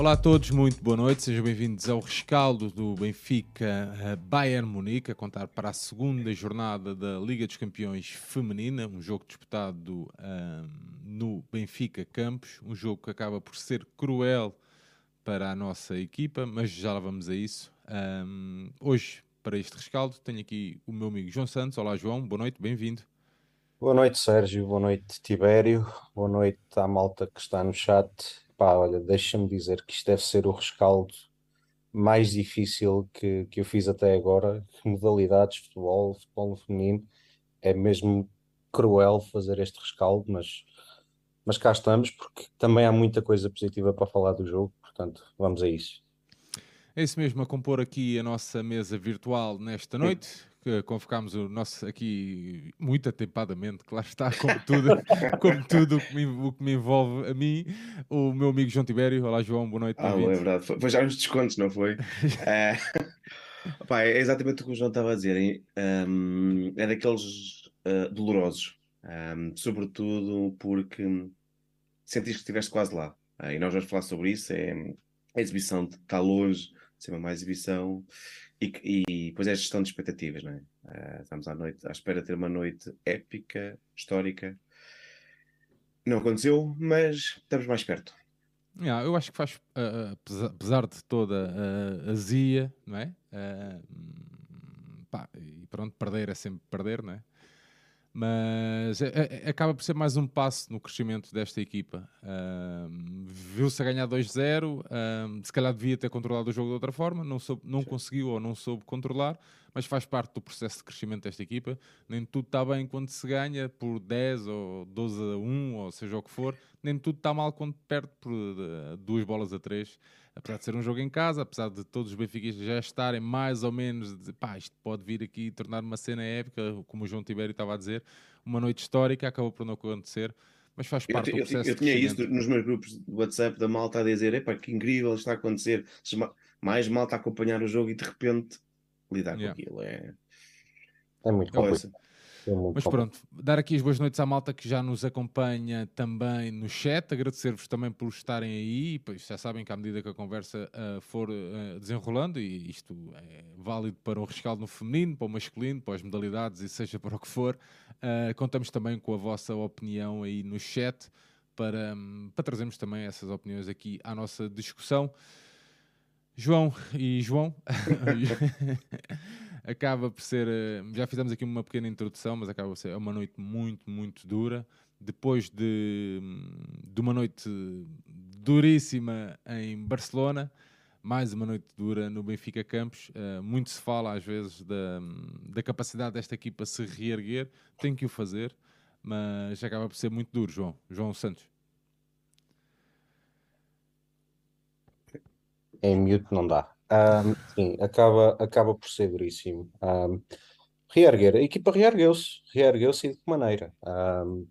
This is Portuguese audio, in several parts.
Olá a todos, muito boa noite, sejam bem-vindos ao rescaldo do Benfica eh, Bayern Munique, a contar para a segunda jornada da Liga dos Campeões Feminina, um jogo disputado uh, no Benfica Campos, um jogo que acaba por ser cruel para a nossa equipa, mas já lá vamos a isso. Um, hoje, para este rescaldo, tenho aqui o meu amigo João Santos. Olá João, boa noite, bem-vindo. Boa noite, Sérgio. Boa noite, Tibério. Boa noite à malta que está no chat. Pá, olha, deixa-me dizer que isto deve ser o rescaldo mais difícil que, que eu fiz até agora. Modalidades, futebol, futebol feminino. É mesmo cruel fazer este rescaldo, mas, mas cá estamos, porque também há muita coisa positiva para falar do jogo, portanto, vamos a isso. É isso mesmo, a compor aqui a nossa mesa virtual nesta noite que convocámos o nosso aqui muito atempadamente, claro está, como tudo, como tudo o que, me, o que me envolve a mim, o meu amigo João Tibério. Olá, João, boa noite. Ah, é verdade. Foi, foi já uns descontos, não foi? é, opa, é exatamente o que o João estava a dizer. Um, é daqueles uh, dolorosos, um, sobretudo porque sentiste que estiveste quase lá. Uh, e nós vamos falar sobre isso. É, a exibição está longe de ser uma má exibição e, e depois é a gestão de expectativas, não é? Uh, estamos à noite, à espera de ter uma noite épica, histórica. Não aconteceu, mas estamos mais perto. Yeah, eu acho que faz, uh, apesar de toda a azia, não é? Uh, pá, e pronto, perder é sempre perder, não é? Mas é, é, acaba por ser mais um passo no crescimento desta equipa. Viu-se a ganhar 2-0, se calhar devia ter controlado o jogo de outra forma, não, soube, não conseguiu ou não soube controlar, mas faz parte do processo de crescimento desta equipa. Nem tudo está bem quando se ganha por 10 ou 12 a 1, ou seja o que for, nem tudo está mal quando perde por uh, duas bolas a 3 apesar de ser um jogo em casa, apesar de todos os benfiquistas já estarem mais ou menos, de, pá, isto pode vir aqui tornar uma cena épica, como o João Tibério estava a dizer, uma noite histórica, acabou por não acontecer, mas faz parte eu, do processo. Eu, eu tinha isso nos meus grupos de WhatsApp da malta a dizer, epá, que incrível está a acontecer, mais malta a acompanhar o jogo e de repente lidar yeah. com aquilo, é... É muito complicado. Mas pronto, dar aqui as boas noites à malta que já nos acompanha também no chat, agradecer-vos também por estarem aí, pois já sabem que à medida que a conversa uh, for uh, desenrolando, e isto é válido para o rescaldo no feminino, para o masculino, para as modalidades e seja para o que for, uh, contamos também com a vossa opinião aí no chat para, um, para trazermos também essas opiniões aqui à nossa discussão. João e João. acaba por ser. Eh, já fizemos aqui uma pequena introdução, mas acaba por ser uma noite muito, muito dura. Depois de, de uma noite duríssima em Barcelona, mais uma noite dura no Benfica Campos. Uh, muito se fala às vezes da, da capacidade desta equipa se reerguer, tem que o fazer, mas acaba por ser muito duro, João. João Santos. Em mute não dá. Um, sim, acaba, acaba por ser duríssimo. Um, reerguer, a equipa reergueu-se, reergueu-se e de que maneira? Um,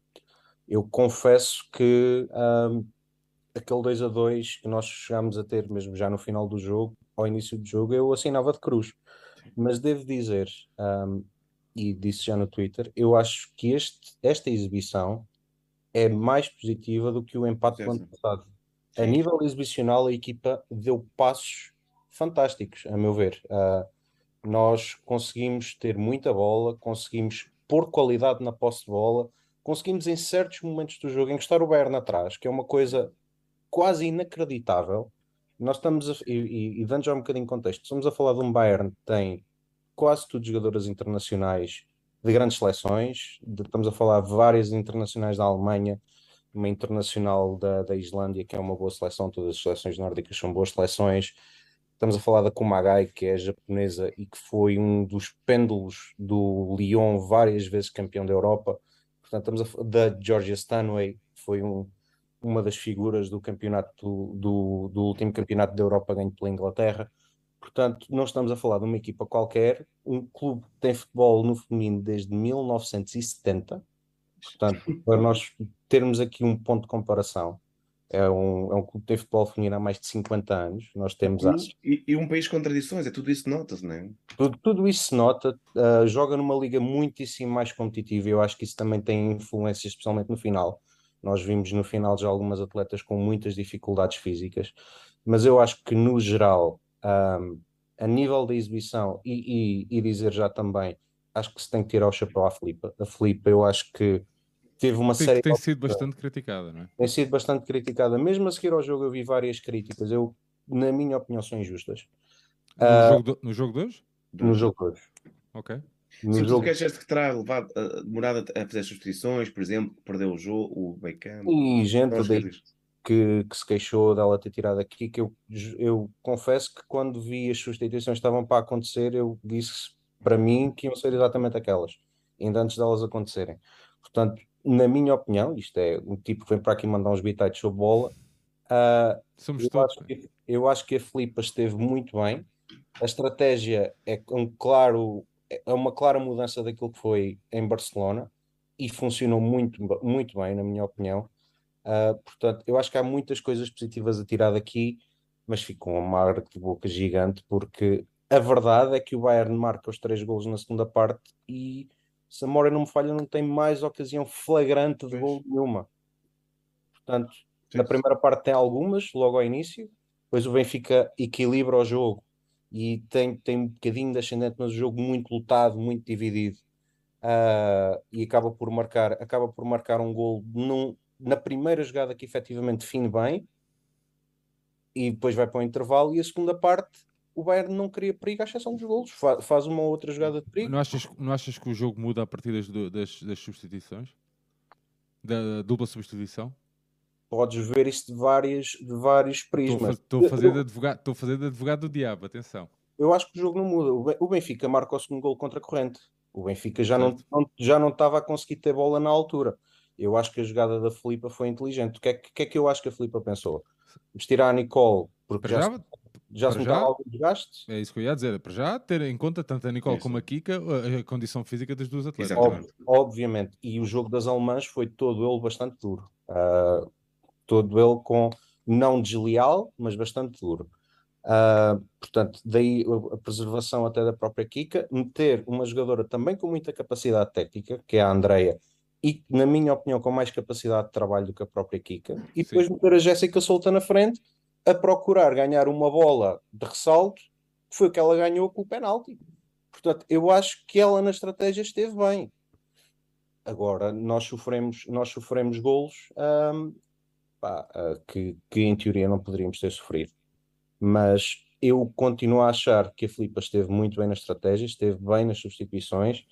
eu confesso que aquele 2 a 2 que nós chegámos a ter mesmo já no final do jogo, ao início do jogo, eu assinava de cruz. Mas devo dizer, e disse já no Twitter, eu acho que este, esta exibição é mais positiva do que o empate do ano passado. A nível exibicional, a equipa deu passos fantásticos, a meu ver. Uh, nós conseguimos ter muita bola, conseguimos pôr qualidade na posse de bola, conseguimos em certos momentos do jogo encostar o Bayern atrás, que é uma coisa quase inacreditável. Nós estamos, a, e, e, dando já um bocadinho de contexto, estamos a falar de um Bayern que tem quase tudo jogadoras internacionais de grandes seleções, de, estamos a falar de várias internacionais da Alemanha, uma internacional da, da Islândia, que é uma boa seleção, todas as seleções nórdicas são boas seleções, Estamos a falar da Kumagai, que é japonesa e que foi um dos pêndulos do Lyon, várias vezes campeão da Europa. Portanto, estamos a da Georgia Stanway, que foi um, uma das figuras do campeonato do, do, do, último campeonato da Europa ganho pela Inglaterra. Portanto, não estamos a falar de uma equipa qualquer, um clube que tem futebol no feminino desde 1970. Portanto, para nós termos aqui um ponto de comparação, é um, é um clube que tem futebol feminino há mais de 50 anos. Nós temos e, e, um país com tradições, é tudo isso nota-se, não é? Tudo, tudo isso se nota. Uh, joga numa liga muitíssimo mais competitiva. Eu acho que isso também tem influência, especialmente no final. Nós vimos no final já algumas atletas com muitas dificuldades físicas. mas eu acho que no geral, um, a nível da exibição, e, e, e, dizer já também, acho que se tem que tirar o chapéu à Filipa. A Filipa, eu acho que teve uma Tem, série. tem sido bastante criticada, não é? Tem sido bastante criticada. Mesmo a seguir ao jogo, eu vi várias críticas. Eu, na minha opinião, são injustas. No, Ah, jogo, do- no jogo de hoje? no jogo de hoje. Ok. No Se tu jogo... queres que terá levado, uh, demorado a fazer substituições, por exemplo, que perdeu o jogo, o Beckham. E gente queridos. que, que se queixou dela ter tirado aqui, que eu, eu confesso que quando vi as substituições que estavam para acontecer, eu disse para mim que iam ser exatamente aquelas, ainda antes delas acontecerem. Portanto, na minha opinião, isto é um tipo que vem para aqui mandar uns bitites sobre bola, ah, Somos eu, todos. acho que, eu acho que a Filipa esteve muito bem. A estratégia é um claro, é uma clara mudança daquilo que foi em Barcelona e funcionou muito, muito bem, na minha opinião. Uh, portanto, eu acho que há muitas coisas positivas a tirar daqui, mas ficou uma marca de boca gigante, porque a verdade é que o Bayern marca os três golos na segunda parte e se a memória não me falha, não tem mais ocasião flagrante de gol nenhuma. Portanto, Sim. na primeira parte tem algumas, logo ao início, depois o Benfica equilibra o jogo e tem, tem um bocadinho de ascendente, mas o jogo muito lutado, muito dividido. Ah, e acaba por marcar, acaba por marcar um gol num- na primeira jogada que efetivamente define bem e depois vai para o intervalo e a segunda parte o Bayern não queria perigo à exceção dos golos, Fa- faz uma outra jogada de perigo Não achas, não achas que o jogo muda a partir das, das, das substituições? Da dupla substituição? podes ver isso de, várias, de vários prismas estou a fazer de advogado, fazer de advogado do diabo, atenção. eu acho que o jogo não muda, o Ben- o Benfica marca o segundo gol contra a corrente o Benfica já não, Certo. não- já não estava a conseguir ter bola na altura eu acho que a jogada da Filipa foi inteligente o que é, que que é que eu acho que a Filipa pensou? vestir a Nicole porque já, já, já se já- algum desgaste é isso que eu ia dizer. Para já, ter em conta tanto a Nicole Sim, como sim. a Kika, a, condição física das duas atletas. Exatamente. Ob- obviamente. E o jogo das alemãs foi todo ele bastante duro. Ah, todo ele com, não desleal, mas bastante duro. Ah, portanto, daí a- preservação até da própria Kika, meter uma jogadora também com muita capacidade técnica, que é a Andreia, e na minha opinião com mais capacidade de trabalho do que a própria Kika, e Sim. depois meter a Jéssica solta na frente a procurar ganhar uma bola de ressalto, foi o que ela ganhou com o penalti. Portanto, eu acho que ela na estratégia esteve bem. Agora, nós sofremos, nós sofremos golos ahm, pá, que, que em teoria não poderíamos ter sofrido. Mas eu continuo a achar que a Filipa esteve muito bem na estratégia, esteve bem nas substituições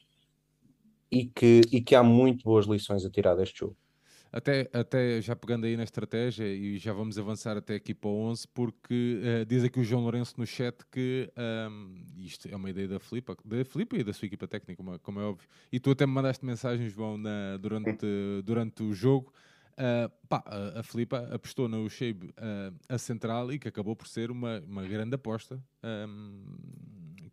e que, e que há muito boas lições a tirar deste jogo. Até, até já pegando aí na estratégia e já vamos avançar até aqui para o 11, porque eh, diz aqui o João Lourenço no chat que ahm, isto é uma ideia da Filipa, da Filipa e da sua equipa técnica, como, é- como é óbvio. E tu até me mandaste mensagem, João, na- durante, durante o jogo. Ah, pá, a, a Filipa apostou no Shape a central e que acabou por ser uma, uma grande aposta. ahm,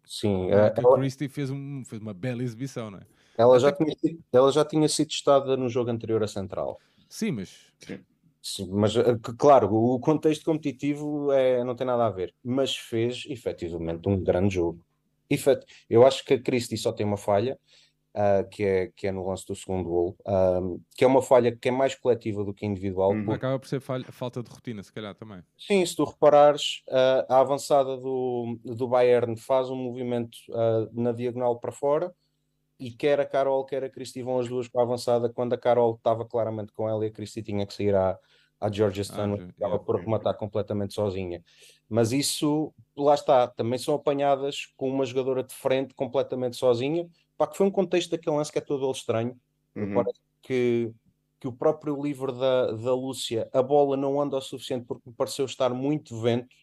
Sim, a- eh, que ela, Christie fez, um, fez uma bela exibição, não é? ela já tinha, ela já tinha sido testada no jogo anterior a Central. Sim, mas Sim, mas eh, claro, o contexto competitivo é, não tem nada a ver, mas fez efetivamente um grande jogo. Efet- Eu acho que a Christie só tem uma falha, ah, que é, que é no lance do segundo gol, ah, que é uma falha que é mais coletiva do que individual. Uhum. porque, acaba por ser falha- falta de rotina, se calhar também. sim, se tu reparares, ah, a avançada do, do Bayern faz um movimento na diagonal para fora. E quer a Carol, quer a Christie vão as duas com a avançada, quando a Carol estava claramente com ela e a Christie tinha que sair à, à Georgia Stanway, já- que acaba por rematar completamente sozinha. Mas isso, lá está, também são apanhadas com uma jogadora de frente completamente sozinha. Pá, que foi um contexto daquele lance que é todo ele estranho. Uhum. Parece que, que o próprio livre da, da Lúcia, a bola não anda o suficiente porque me pareceu estar muito vento.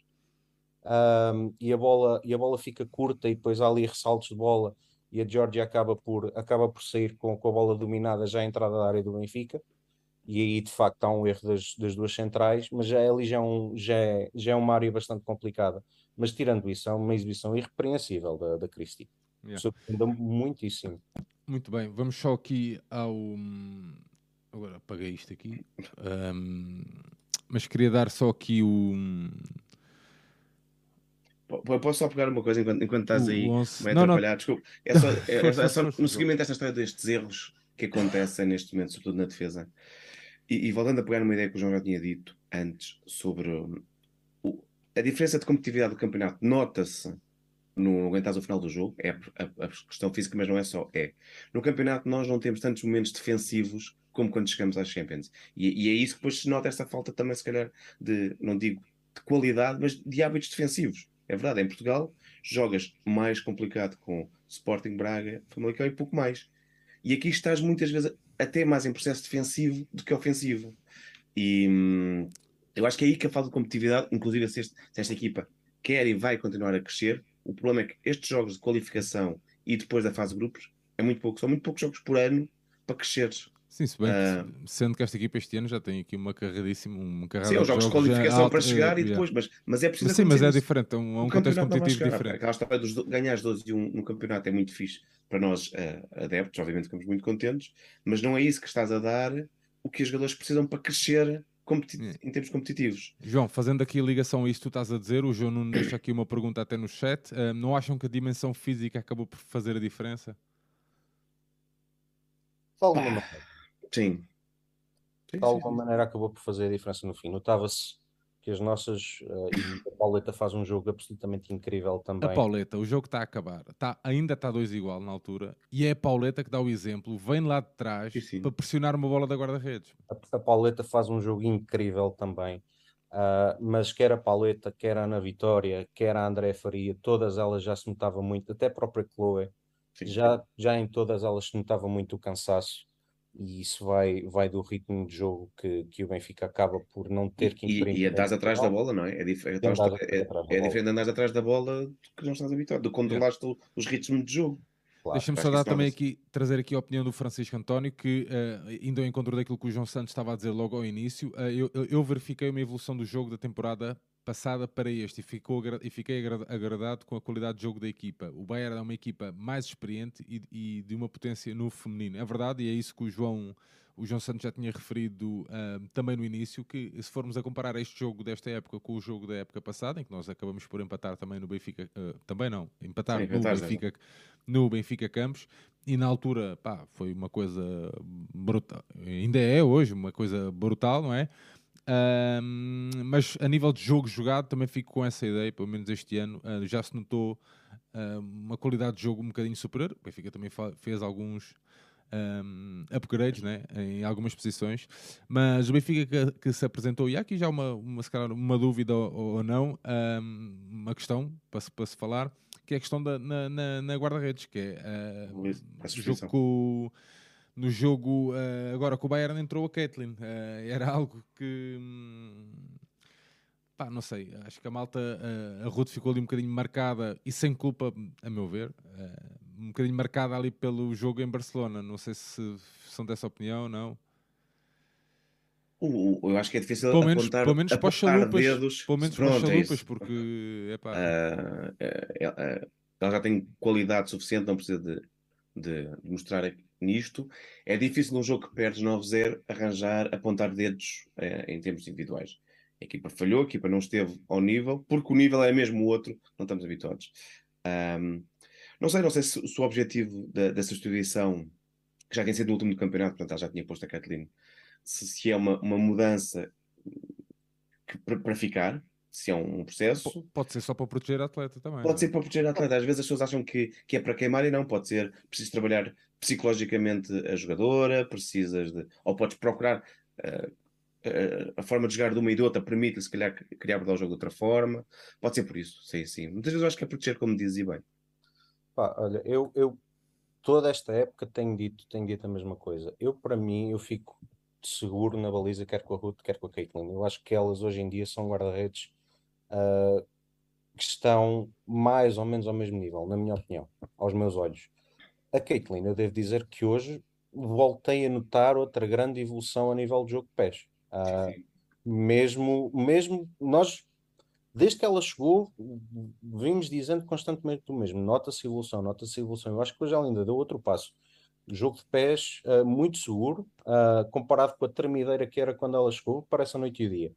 ahm, e, a bola, e a bola fica curta e depois há ali ressaltos de bola e a Georgia acaba por, acaba por sair com, com a bola dominada já à entrada da área do Benfica e aí de facto há um erro das, das duas centrais, mas já é ali já é, um, já, é, já é uma área bastante complicada. Mas tirando isso, é uma exibição irrepreensível da, da Christie. Yeah. Surpreendeu-me muitíssimo. Muito bem, vamos só aqui ao. Agora apaguei isto aqui. Hum, mas queria dar só aqui o. Po- Posso só pegar uma coisa enquanto, enquanto estás aí onze. meio Não, não. atrapalhado? Desculpa. É só, é- é só- é só no seguimento desta história destes erros que acontecem neste momento, sobretudo na defesa. E, e voltando a pegar uma ideia que o João já tinha dito antes sobre hum, o- a diferença de competitividade do campeonato nota-se no aguentares o final do jogo, é a, a, questão física, mas não é só. É. No campeonato nós não temos tantos momentos defensivos como quando chegamos às Champions. E, e é isso que depois se nota essa falta também, se calhar, de, não digo de qualidade, mas de hábitos defensivos. É verdade, em Portugal jogas mais complicado com Sporting Braga, Famalicão e pouco mais. E aqui estás muitas vezes até mais em processo defensivo do que ofensivo. E hum, eu acho que é aí que a falta de competitividade, inclusive se, este, se esta equipa quer e vai continuar a crescer, o problema é que estes jogos de qualificação e depois da fase de grupos é muito pouco, são muito poucos jogos por ano para cresceres. Sim, se bem uh, sendo que esta equipa este ano já tem aqui uma carreiríssima, uma carreira Sim, os jogos de qualificação para chegar e depois, mas, mas é preciso. Mas, sim, mas é diferente, é um, é um contexto competitivo diferente. Aquela história dos ganhar 12 e 1 no campeonato é muito fixe para nós uh, adeptos, obviamente ficamos muito contentes, mas não é isso que estás a dar o que os jogadores precisam para crescer em termos competitivos. João, fazendo aqui a ligação a isto que tu estás a dizer, o João não deixa aqui uma pergunta até no chat. Uh, não acham que a dimensão física acabou por fazer a diferença? De alguma maneira. Sim. De alguma maneira acabou por fazer a diferença no fim. Notava-se que as nossas. Uh, e a Pauleta faz um jogo absolutamente incrível também. A Pauleta, o jogo está a acabar, tá, ainda está 2 igual na altura, e é a Pauleta que dá o exemplo, vem lá de trás sim, sim. para pressionar uma bola da guarda-redes. A, a, Pauleta faz um jogo incrível também, uh, mas quer a Pauleta, quer a Ana Vitória, quer a André Faria, todas elas já se notava muito, até a própria Chloe, já, já em todas elas se notava muito o cansaço e isso vai, vai do ritmo de jogo que, que o Benfica acaba por não ter que imprimir. E, e andares atrás da bola, não é? É, dif é, é, é diferente andares atrás da bola do que não estás habituado, de controlaste é. os ritmos de jogo. Claro, Deixa-me só dar também aqui, trazer aqui a opinião do Francisco António, que uh, indo ao encontro daquilo que o João Santos estava a dizer logo ao início, uh, eu, eu, verifiquei uma evolução do jogo da temporada passada para este e, ficou, e fiquei agradado com a qualidade de jogo da equipa. O Bayern é uma equipa mais experiente e, e, de uma potência no feminino. É verdade, e é isso que o João, o João Santos já tinha referido uh, também no início, que se formos a comparar este jogo desta época com o jogo da época passada, em que nós acabamos por empatar também no Benfica, uh, também não, empatar Sim, no, Benfica, no Benfica Campos, e na altura, pá, foi uma coisa brutal, ainda é hoje uma coisa brutal, não é? Mas a nível de jogo jogado também fico com essa ideia, pelo menos este ano uh, já se notou uh, uma qualidade de jogo um bocadinho superior. O Benfica também fez alguns um, upgrades né, em algumas posições, mas o Benfica que, que se apresentou, e há aqui já uma, uma, calhar, uma dúvida ou, ou não, um, uma questão para se, para se falar, que é a questão da, na, na, na guarda-redes, que é uh, o jogo com no jogo uh, agora com o Bayern entrou a Caitlin. Uh, era algo que. Hum, pá, não sei. Acho que a malta. Uh, a Ruth ficou ali um bocadinho marcada e sem culpa, a meu ver. um bocadinho marcada ali pelo jogo em Barcelona. Não sei se são dessa opinião ou não. eu acho que é difícil pelo menos, apontar, pelo menos apontar chalupas, dedos. Pelo menos Pronto, para os é chalupas, é porque. Epá. Uh, ela já tem qualidade suficiente, não precisa de, de, de mostrar nisto, é difícil num jogo que perdes 9-0 arranjar, apontar dedos eh, em termos individuais. A equipa falhou, a equipa não esteve ao nível, porque o nível é mesmo o outro, não estamos habituados. Um, não sei, não sei se, se o objetivo da, da, substituição, que já tinha sido no último do campeonato, portanto já tinha posto a Kathleen, se, se é uma, uma mudança para ficar, se é um processo. Pode ser só para proteger a atleta também. Pode é? ser para proteger a atleta. Às vezes as pessoas acham que, que é para queimar e não, pode ser preciso trabalhar psicologicamente a jogadora, precisas de. ou podes procurar. Uh, uh, a forma de jogar de uma e de outra permite-lhe, se calhar, criar abordar o jogo de outra forma. Pode ser por isso, sim, sim. Muitas vezes eu acho que é proteger, como dizia bem. Pá, olha, eu, eu toda esta época tenho dito, tenho dito a mesma coisa. Eu, para mim, eu fico seguro na baliza, quer com a Ruth, quer com a Caitlin. Eu acho que elas hoje em dia são guarda-redes uh, que estão mais ou menos ao mesmo nível, na minha opinião, aos meus olhos. A Caitlin, eu devo dizer que hoje voltei a notar outra grande evolução a nível de jogo de pés. Uh, mesmo, mesmo nós, desde que ela chegou, vimos dizendo constantemente o mesmo: nota-se evolução, nota-se evolução. Eu acho que hoje ela ainda deu outro passo. Jogo de pés uh, muito seguro, uh, comparado com a tremideira que era quando ela chegou, parece a noite e o dia.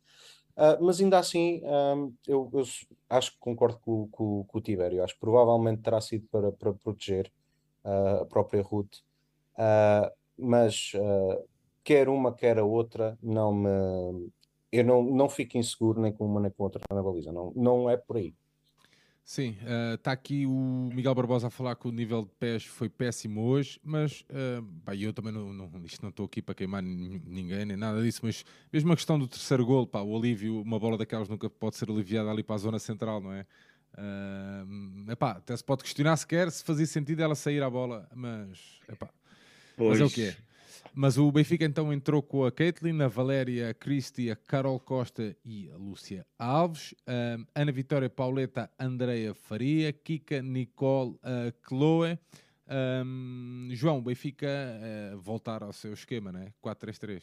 Uh, mas ainda assim, um, eu, eu, acho que concordo com, com, com, o Tibério. Acho que provavelmente terá sido para, para proteger uh, a própria Ruth. Uh, mas quer uma, quer a outra, não me. eu não, não fico inseguro nem com uma nem com outra na baliza. Não, não é por aí. Sim, está uh, aqui o Miguel Barbosa a falar que o nível de pés foi péssimo hoje, mas uh, pá, eu também não, não, isto não estou aqui para queimar ninguém nem nada disso, mas mesmo a questão do terceiro gol, pá, o alívio, uma bola daquelas nunca pode ser aliviada ali para a zona central, não é? Uh, epá, até se pode questionar sequer se fazia sentido ela sair à bola, mas, epá, mas é o que é. Mas o Benfica então entrou com a Caitlin, a Valéria, a Cristi, a Carol Costa e a Lúcia Alves, Ana Vitória Pauleta, Andreia Faria, Kika, Nicole, a Chloe. Um, João, Benfica uh, voltar ao seu esquema, né? 4-3-3.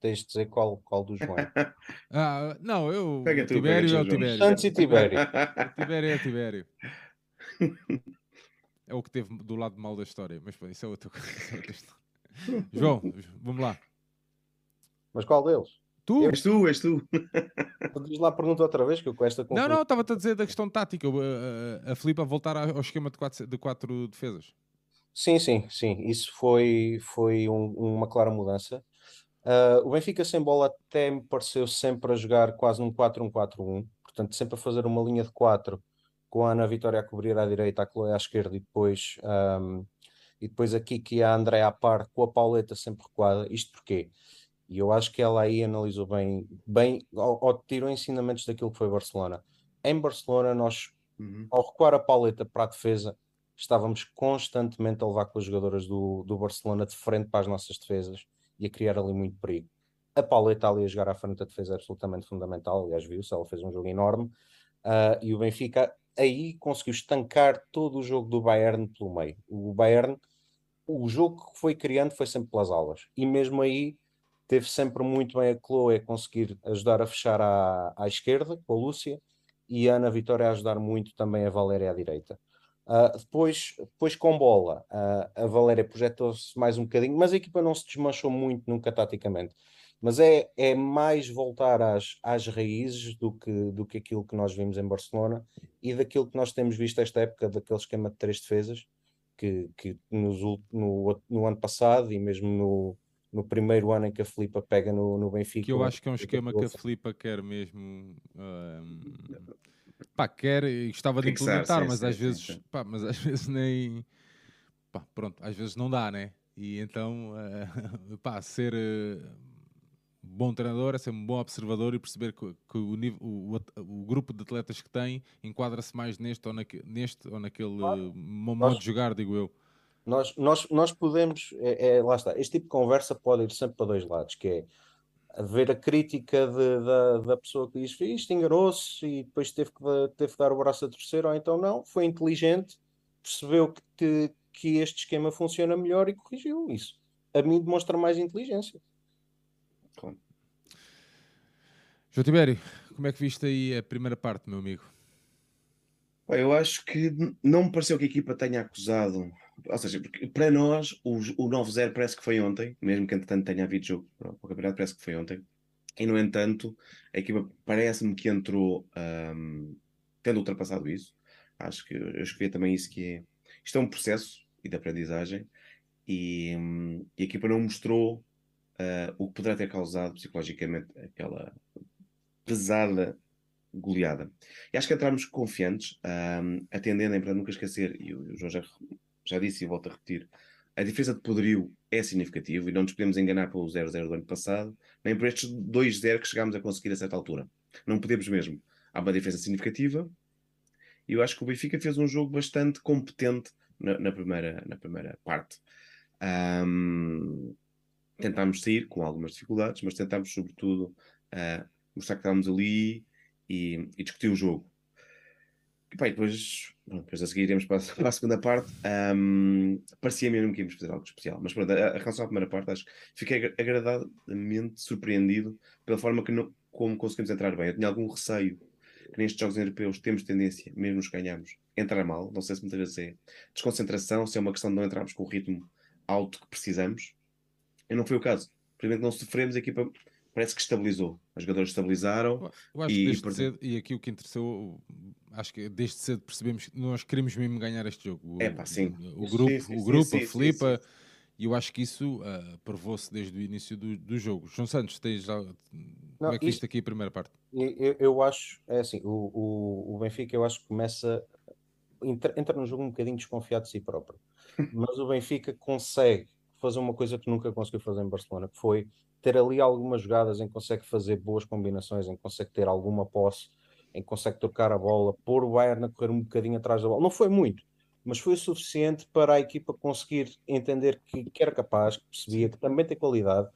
Tens de dizer qual, qual do João. ah, não, eu. Pega tu, Tibério é o Tibério. Santos e Tibério. Tibério é Tibério. É o que teve do lado mal da história, mas isso é outra coisa. João, vamos lá. Mas qual deles? Tu? És tu, és tu. Diz lá a pergunta outra vez, que eu com esta Não, não, estava-te a dizer da questão tática. A, a, a Filipe a voltar ao esquema de quatro, de quatro defesas. Sim, sim, sim. Isso foi, foi um, uma clara mudança. Uh, o Benfica sem bola até me pareceu sempre a jogar quase num 4-1-4-1. Portanto, sempre a fazer uma linha de 4 com a Ana Vitória a cobrir à direita, a Chloe à esquerda e depois um, e depois aqui que a André à par com a Pauleta sempre recuada. Isto porquê? E eu acho que ela aí analisou bem, bem ou, ou tirou ensinamentos daquilo que foi Barcelona. Em Barcelona, nós, uhum. ao recuar a Pauleta para a defesa, estávamos constantemente a levar com as jogadoras do, do Barcelona de frente para as nossas defesas e a criar ali muito perigo. A Pauleta ali a jogar à frente da defesa é absolutamente fundamental, aliás, viu-se, ela fez um jogo enorme. Uh, e o Benfica aí conseguiu estancar todo o jogo do Bayern pelo meio. O Bayern, o jogo que foi criando foi sempre pelas aulas. E mesmo aí teve sempre muito bem a Chloe a conseguir ajudar a fechar à, à esquerda, com a Lúcia, e a Ana Vitória a ajudar muito também a Valéria à direita. Uh, depois, depois com bola, uh, a Valéria projetou-se mais um bocadinho, mas a equipa não se desmanchou muito nunca taticamente mas é, é mais voltar às, às raízes do que, do que aquilo que nós vimos em Barcelona e daquilo que nós temos visto esta época, daquele esquema de três defesas, que, que nos, no, no ano passado e mesmo no, no primeiro ano em que a Filipa pega no, no Benfica. Que eu acho que é um esquema que a Filipa quer mesmo. Um, pá, quer e gostava de implementar, sim, mas, sim, às sim, vezes, Pá, mas às vezes nem. Pá, pronto, às vezes não dá, né? E então, uh, pá, ser. Uh, bom treinador, é ser um bom observador e perceber que, que o, nível, o, o, grupo de atletas que tem enquadra-se mais neste ou, naque, neste, ou naquele claro. modo nós, de jogar, digo eu. Nós, nós, nós podemos, é, é, lá está, este tipo de conversa pode ir sempre para dois lados, que é ver a crítica de, da, da pessoa que diz isto enganou-se e depois teve que, teve que dar o braço a terceiro, ou então não, foi inteligente, percebeu que, que, que este esquema funciona melhor e corrigiu isso. A mim demonstra mais inteligência. João Tibério, como é que viste aí a primeira parte, meu amigo? Eu acho que não me pareceu que a equipa tenha acusado. Ou seja, para nós o, o 9-0 parece que foi ontem, mesmo que entretanto tenha havido jogo para o campeonato, parece que foi ontem. E no entanto, a equipa parece-me que entrou um, tendo ultrapassado isso. Acho que eu escrevi também isso que é. Isto é um processo e de aprendizagem e, um, e a equipa não mostrou uh, o que poderá ter causado psicologicamente aquela pesada goleada. E acho que entramos confiantes, um, atendendo, para nunca esquecer, e o João já, já disse e volto a repetir, a diferença de poderio é significativa e não nos podemos enganar pelo 0-0 do ano passado, nem por estes 2-0 que chegámos a conseguir a certa altura. Não podemos mesmo. Há uma diferença significativa e eu acho que o Benfica fez um jogo bastante competente na, na primeira, na primeira parte. Um, tentámos sair com algumas dificuldades, mas tentámos, sobretudo, uh, mostrar que estávamos ali e, e discutir o jogo. E, e depois, bom, depois a seguir iremos para, para a segunda parte. Um, parecia mesmo que íamos fazer algo especial, mas pronto, a, a relação à primeira parte, acho que fiquei agradadamente surpreendido pela forma que não, como conseguimos entrar bem. Eu tinha algum receio que nestes jogos europeus temos tendência, mesmo os ganhamos, a entrar mal. Não sei se muitas vezes é desconcentração, se é uma questão de não entrarmos com o ritmo alto que precisamos. E não foi o caso. Primeiro não sofremos, a equipa parece que estabilizou. Os jogadores estabilizaram. Eu acho e, que desde e, cedo, e aqui o que interessou, acho que desde cedo percebemos que nós queremos mesmo ganhar este jogo. É pá, sim. O, grupo, sim, sim, o grupo sim, a Filipa. E eu acho que isso uh, provou-se desde o início do, do jogo. João Santos, tens já. Não, Como é que viste aqui a primeira parte? Eu, eu acho, é assim, o, o, o, Benfica eu acho que começa. Entra, entra no jogo um bocadinho desconfiado de si próprio. Mas o Benfica consegue fazer uma coisa que nunca conseguiu fazer em Barcelona, que foi ter ali algumas jogadas em que consegue fazer boas combinações, em que consegue ter alguma posse, em que consegue tocar a bola, pôr o Bayern a correr um bocadinho atrás da bola. Não foi muito, mas foi o suficiente para a equipa conseguir entender que, que era capaz, que percebia que também tem qualidade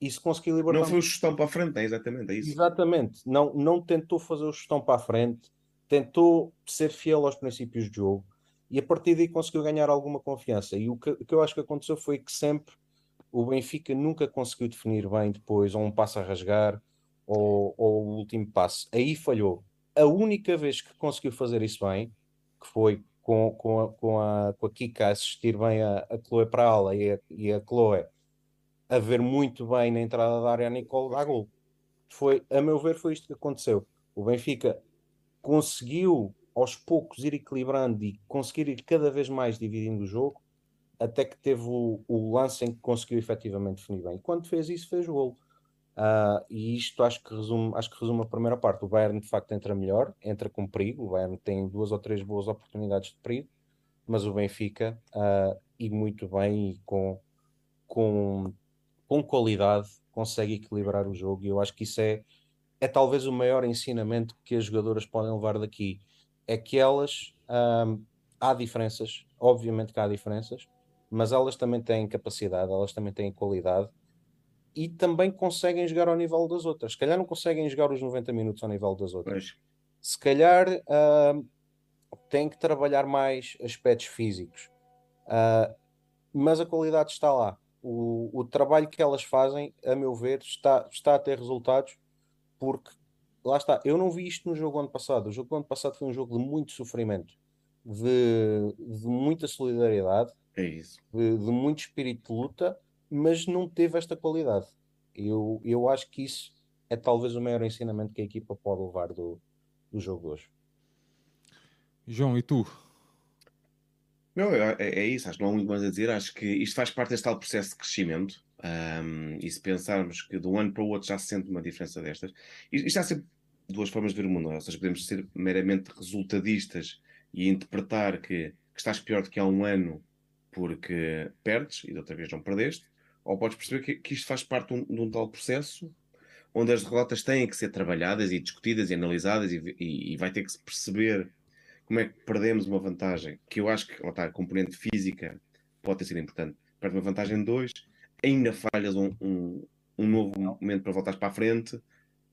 e se conseguir libertar. Não foi o gestão para a frente, é exatamente é isso. Exatamente, não, não tentou fazer o gestão para a frente, tentou ser fiel aos princípios de jogo e a partir daí conseguiu ganhar alguma confiança. E o que, o que eu acho que aconteceu foi que sempre o Benfica nunca conseguiu definir bem depois, ou um passo a rasgar, ou, ou o último passo. Aí falhou. A única vez que conseguiu fazer isso bem, que foi com, com, a, com, a, com a Kika assistir bem a, a Chloe para a ala e a, e a Chloe a ver muito bem na entrada da área a Nicole dá gol. Foi, a meu ver, foi isto que aconteceu. O Benfica conseguiu aos poucos ir equilibrando e conseguir ir cada vez mais dividindo o jogo, até que teve o, o lance em que conseguiu efetivamente definir bem. Quando fez isso, fez o gol. Uh, e isto acho que, resume, acho que resume a primeira parte. O Bayern de facto entra melhor, entra com perigo. O Bayern tem duas ou três boas oportunidades de perigo, mas o Benfica, uh, e muito bem e com, com, com qualidade, consegue equilibrar o jogo. E eu acho que isso é, é talvez o maior ensinamento que as jogadoras podem levar daqui é que elas um, há diferenças, obviamente que há diferenças, mas elas também têm capacidade, elas também têm qualidade e também conseguem jogar ao nível das outras. Se calhar não conseguem jogar os 90 minutos ao nível das outras. Pois. Se calhar uh, têm que trabalhar mais aspectos físicos, uh, mas a qualidade está lá. O, o trabalho que elas fazem, a meu ver, está, está a ter resultados porque lá está, eu não vi isto no jogo ano passado. O jogo do ano passado foi um jogo de muito sofrimento, de, de muita solidariedade, é isso. De, de, muito espírito de luta, mas não teve esta qualidade. Eu, eu acho que isso é talvez o maior ensinamento que a equipa pode levar do, do jogo de hoje. João, e tu? Não, é, é, isso, acho que não há muito mais a dizer. Acho que isto faz parte deste tal processo de crescimento. Um, e se pensarmos que de um ano para o outro já se sente uma diferença destas, isto há sempre duas formas de ver o mundo. Ou seja, podemos ser meramente resultadistas e interpretar que, que estás pior do que há um ano porque perdes e de outra vez não perdeste, ou podes perceber que, que isto faz parte de um, de um, tal processo onde as derrotas têm que ser trabalhadas e discutidas e analisadas e, e, e vai ter que se perceber como é que perdemos uma vantagem, que eu acho que tá, a componente física pode ter sido importante. Perde uma vantagem de dois, ainda falhas um, um, um novo momento para voltares para a frente,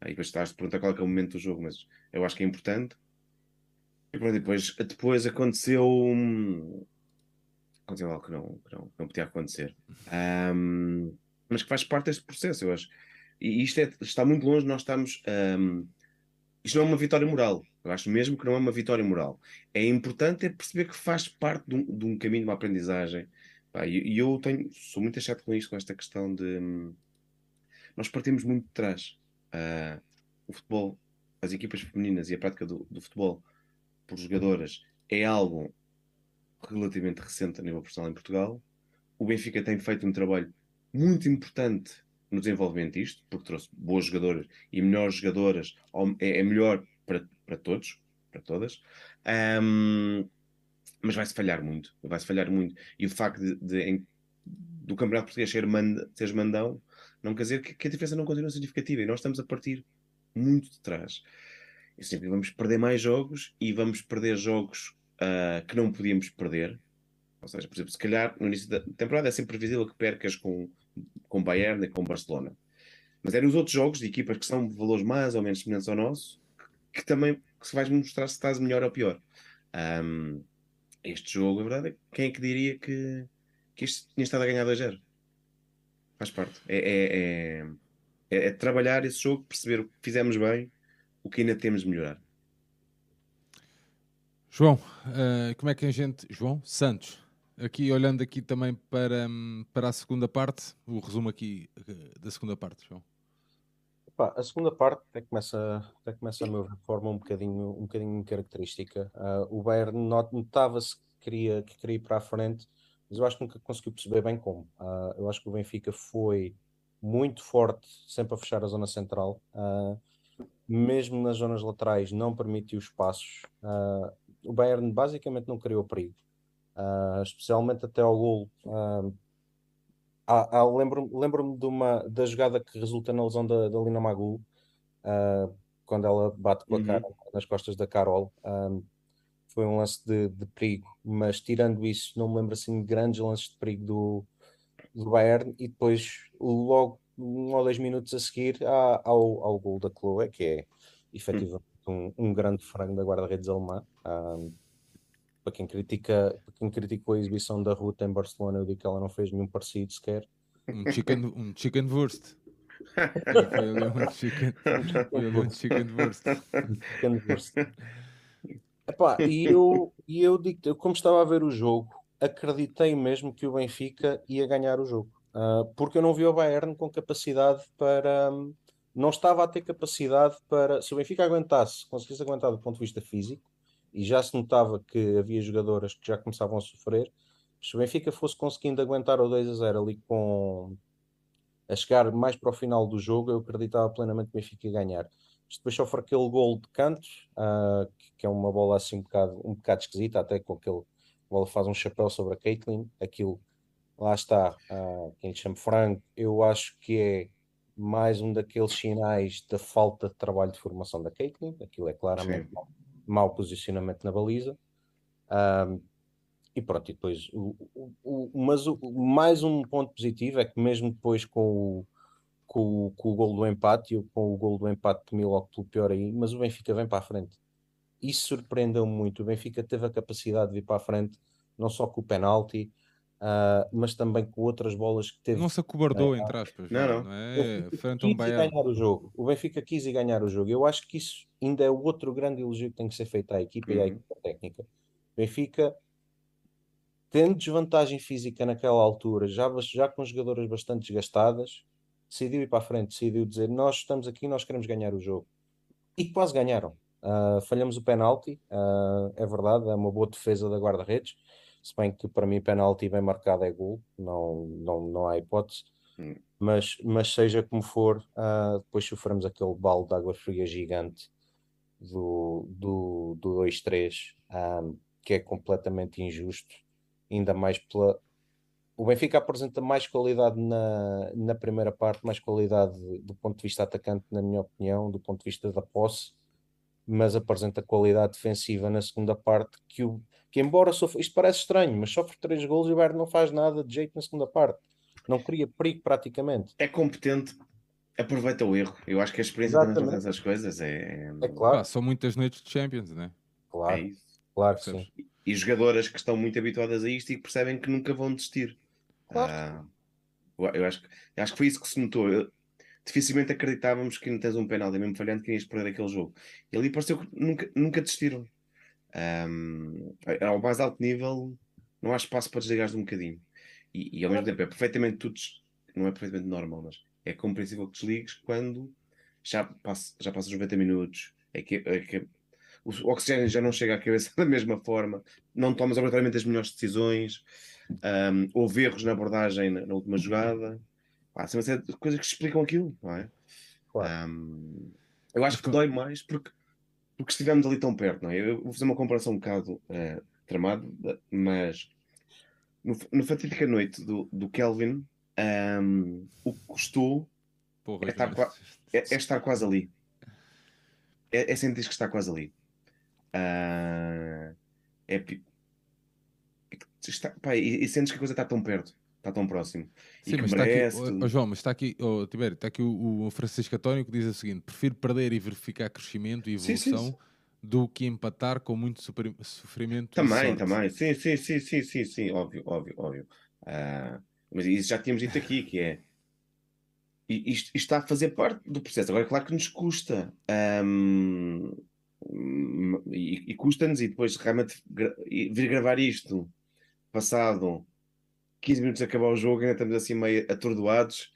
aí depois estás a perguntar qual é, é o momento do jogo, mas eu acho que é importante. E pronto, depois, depois aconteceu. Aconteceu algo que não, que não, que não podia acontecer. Um, mas que faz parte deste processo, eu acho. E isto é, está muito longe, nós estamos. Um, isto não é uma vitória moral. Eu acho mesmo que não é uma vitória moral. É importante é perceber que faz parte de um, de um caminho, de uma aprendizagem. e, eu tenho, sou muito achado com isto, com esta questão de. Hum, nós partimos muito de trás. Uh, o futebol, as equipas femininas e a prática do, do futebol por jogadoras é algo relativamente recente a nível profissional em Portugal. O Benfica tem feito um trabalho muito importante no desenvolvimento disto, porque trouxe boas jogadoras e melhores jogadoras, é, é melhor para, para todos, para todas. Um, mas vai-se falhar muito, vai-se falhar muito. E o facto de, de do Campeonato Português ser, manda, ser mandão não quer dizer que, que, a diferença não continua significativa. E nós estamos a partir muito de trás. E sempre vamos perder mais jogos e vamos perder jogos uh, que não podíamos perder. Ou seja, por exemplo, se calhar no início da temporada é sempre previsível que percas com, com Bayern e com Barcelona. Mas é nos outros jogos de equipas que são valores mais ou menos semelhantes ao nosso que, que também que se vais mostrar se estás melhor ou pior. Um, este jogo, a verdade é quem é que diria que, que isto tinha estado a ganhar 2-0? Faz parte. É, é, é, é, trabalhar esse jogo, perceber o que fizemos bem, o que ainda temos de melhorar. João, uh, como é que a gente. João Santos, aqui olhando aqui também para, para a segunda parte, o resumo aqui uh, da segunda parte, João. Pá, a segunda parte até começa, até começa a meu ver, de forma um bocadinho, um bocadinho característica. Uh, o Bayern notava-se que queria, que queria ir para a frente, mas eu acho que nunca conseguiu perceber bem como. Uh, eu acho que o Benfica foi muito forte, sempre a fechar a zona central, uh, mesmo nas zonas laterais, não permitiu espaços. Uh, o Bayern basicamente não criou perigo, especialmente até ao gol. Lembro-me lembro de uma, da jogada que resulta na lesão da, da Lina Magul, quando ela bate com a uhum. cara nas costas da Carol. Um, foi um lance de, de, perigo, mas tirando isso, não me lembro assim de grandes lances de perigo do, do Bayern. E depois, logo um ou dois minutos a seguir, há, ao, ao gol da Chloe, que é efetivamente um, um grande frango da guarda-redes alemã. Um, para quem critica, para quem criticou a exibição da Ruta em Barcelona, eu digo que ela não fez nenhum parecido sequer. Um chicken, um chicken wurst. Foi ali um chicken, foi ali um chicken wurst. Chicken wurst. Epá, e eu, e eu digo, como estava a ver o jogo, acreditei mesmo que o Benfica ia ganhar o jogo. Uh, porque eu não vi o Bayern com capacidade para. Não estava a ter capacidade para. Se o Benfica aguentasse, conseguisse aguentar do ponto de vista físico, e já se notava que havia jogadoras que já começavam a sofrer, se o Benfica fosse conseguindo aguentar o 2 a 0 ali com. a chegar mais para o final do jogo, eu acreditava plenamente que o Benfica ia ganhar depois sofre aquele gol de canto, uh, que, que, é uma bola assim um bocado, um bocado esquisita, até com aquele. A bola faz um chapéu sobre a Caitlyn. Aquilo, lá está, uh, quem chama frango, eu acho que é mais um daqueles sinais da falta de trabalho de formação da Caitlyn. Aquilo é claramente mau, mau, posicionamento na baliza. E pronto, e depois, o, o, o, mas o, mais um ponto positivo é que mesmo depois com o com, com o gol do empate, e com o gol do empate temi logo pelo pior aí, mas o Benfica vem para a frente. Isso surpreendeu muito. O Benfica teve a capacidade de ir para a frente, não só com o penalti, uh, mas também com outras bolas que teve. Não se acobardou, entre aspas. Não, não. não é? Frente um ganhar o jogo. O Benfica quis ir ganhar o jogo. Eu acho que isso ainda é o outro grande elogio que tem que ser feito à equipa uhum. e à uhum. equipa técnica. O Benfica tendo desvantagem física naquela altura, já, já com jogadoras bastante desgastadas, decidiu ir para a frente, decidiu dizer nós estamos aqui, nós queremos ganhar o jogo. E quase ganharam. Uh, falhamos o penalti, uh, é verdade, é uma boa defesa da guarda-redes, se bem que para mim penalti bem marcado é gol, não, não, não há hipótese. Hum. Mas, mas seja como for, uh, depois sofremos aquele balde de água fria gigante do, do, do 2-3, que é completamente injusto, ainda mais pela, o Benfica apresenta mais qualidade na, na primeira parte, mais qualidade do ponto de vista atacante, na minha opinião, do ponto de vista da posse, mas apresenta qualidade defensiva na segunda parte, que, o, que embora sofra, isto parece estranho, mas sofre três gols e o Bayern não faz nada de jeito na segunda parte. Não cria perigo praticamente. É competente, aproveita o erro. Eu acho que a experiência Exatamente. também faz essas coisas. É, é claro. Ah, são muitas noites de Champions, não é? Claro, é claro que sim. E, e jogadoras que estão muito habituadas a isto e que percebem que nunca vão desistir. Claro. Uh, eu acho, eu acho que foi isso que se notou. Eu, dificilmente acreditávamos que não tens um penal, mesmo falhando, que ias perder aquele jogo. E ali pareceu que nunca, nunca desistiram. Um, ao mais alto nível, não há espaço para desligares um bocadinho. E, e ao mesmo tempo é perfeitamente tudo, não é perfeitamente normal, mas é compreensível que desligues quando já, passa, já passas 90 minutos. É que, é que o oxigênio já não chega à cabeça da mesma forma, não tomas obrigatoriamente as melhores decisões. Um, houve erros na abordagem na, na última jogada. Pá, uma de coisas que explicam aquilo, não é? Claro. Um, eu acho que dói mais porque, porque estivemos ali tão perto, não é? Eu vou fazer uma comparação um bocado uh, tramada, mas no, no fatídica noite do, do Kelvin, um, o que custou Porra, é, estar, é, é, estar quase ali. É, é sentir que está quase ali. Uh, é, está, pá, e, e, sentes que a coisa está tão perto, está tão próximo. Sim, mas está aqui, oh, João, mas está aqui, oh, Tibério, está aqui o, o, Francisco António que diz o seguinte: prefiro perder e verificar crescimento e evolução sim, sim, sim. do que empatar com muito sofrimento. Também, também, sim, sim, sim, sim, sim, sim, óbvio, óbvio, óbvio. Uh, mas isso já tínhamos dito aqui, que é isto, isto, está a fazer parte do processo. Agora, claro que nos custa. Um, e, e custa-nos, e depois realmente vir gravar isto passado 15 minutos de acabar o jogo, ainda estamos assim meio atordoados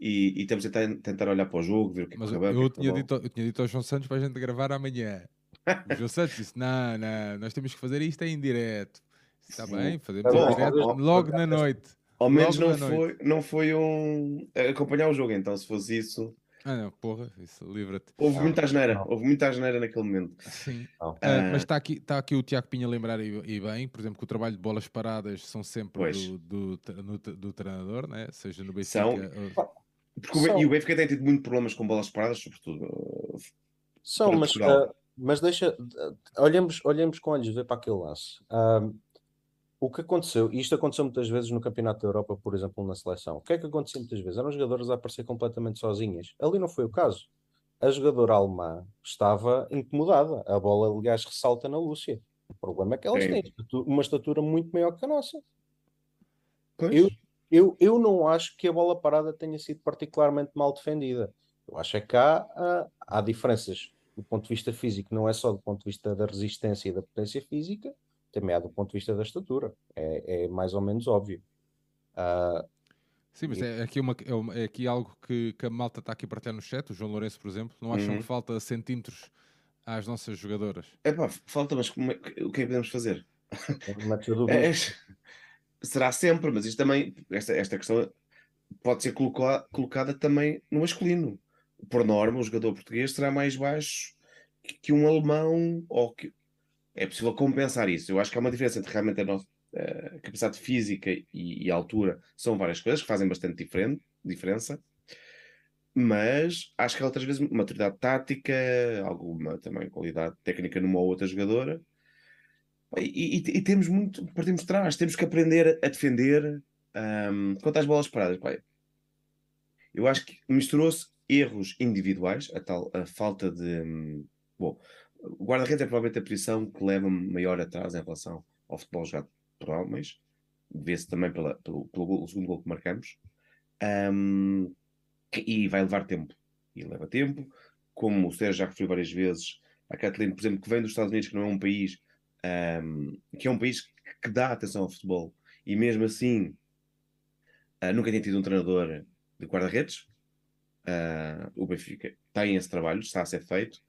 e, e estamos a tentar olhar para o jogo, ver o que Mas é que eu, eu, tinha dito, eu tinha dito ao João Santos para a gente gravar amanhã. O João Santos disse: Não, não, nós temos que fazer isto em direto. Está bem, fazemos Tá bom. em direto Ó, ó, logo na noite. Ao menos Logo não foi, não foi um acompanhar o jogo, então se fosse isso, Ah, não, porra, isso, livra-te. houve muita asneira, não. houve muita asneira naquele momento. Sim. Ah, Ah. mas está aqui, tá aqui o Tiago Pinha a lembrar e, e bem, por exemplo, que o trabalho de bolas paradas são sempre do, do, tre- do treinador, né? seja no Benfica. São. ou- Porque o Ben- São- E o Benfica tem tido muito problemas com bolas paradas, sobretudo. uh, São, mas, ah, mas deixa. ah, olhemos, olhemos com olhos ver para aquele lance. Ah, o que aconteceu, e isto aconteceu muitas vezes no Campeonato da Europa, por exemplo, na seleção. O que é que acontecia muitas vezes? Eram jogadoras a aparecer completamente sozinhas. Ali não foi o caso. A jogadora alemã estava incomodada. A bola, aliás, ressalta na Lúcia. O problema é que elas Sim. têm uma estatura muito maior que a nossa. pois. Eu, eu, eu não acho que a bola parada tenha sido particularmente mal defendida. Eu acho é que há, há, há diferenças do ponto de vista físico, não é só do ponto de vista da resistência e da potência física, também há do ponto de vista da estatura. É, é mais ou menos óbvio. Ah, Sim, mas é aqui, uma, é, uma- é aqui algo que, que a malta está aqui a partilhar no chat, o João Lourenço, por exemplo, não acham Uhum. que falta centímetros às nossas jogadoras? Epá, falta, mas como é o que é que podemos fazer? É, é- será sempre, mas isto também, esta, esta questão pode ser coloca- colocada também no masculino. Por norma, o jogador português será mais baixo que, que um alemão, ou que é possível compensar isso. Eu acho que há uma diferença entre realmente a nossa eh, capacidade física e, e altura, são várias coisas que fazem bastante diferente, diferença. Mas acho que há outras vezes maturidade tática, alguma também qualidade técnica numa ou outra jogadora. E, e- e temos muito, partimos de trás, temos que aprender a defender. ahm, quanto às bolas paradas, pá, eu acho que misturou-se erros individuais, a tal a falta de. hum, Bom, o guarda-redes é provavelmente a posição que leva maior atrás em relação ao futebol jogado por homens. Vê-se também pela- pelo, pelo segundo gol que marcamos. Ahm, e vai levar tempo. E leva tempo. Como o Sérgio já referiu várias vezes, a Kathleen, por exemplo, que vem dos Estados Unidos, que não é um país ahm, que é um país que dá atenção ao futebol e mesmo assim ah, nunca tinha tido um treinador de guarda-redes. Ah, o Benfica tem esse trabalho, está a ser feito,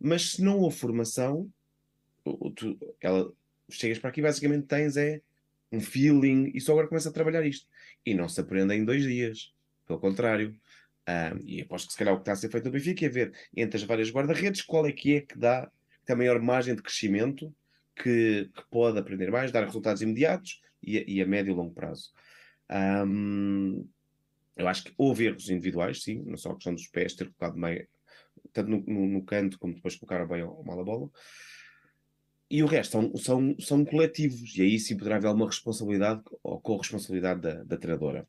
mas se não houve formação, tu- ela, chegas para aqui basicamente tens é um feeling e só agora começa a trabalhar isto. E não se aprende em dois dias, pelo contrário. Ah, e aposto que se calhar o que está a ser feito no Benfica é ver entre as várias guarda-redes qual é que é que dá que a maior margem de crescimento que, que pode aprender mais, dar resultados imediatos e, e a médio e longo prazo. Ahm, eu acho que houve erros individuais, sim, não só a questão dos pés, ter colocado meio, tanto no, no- no canto como depois colocaram bem ou mal a bola. E o resto são, são, são coletivos, e aí sim poderá haver alguma responsabilidade ou corresponsabilidade da, da treinadora.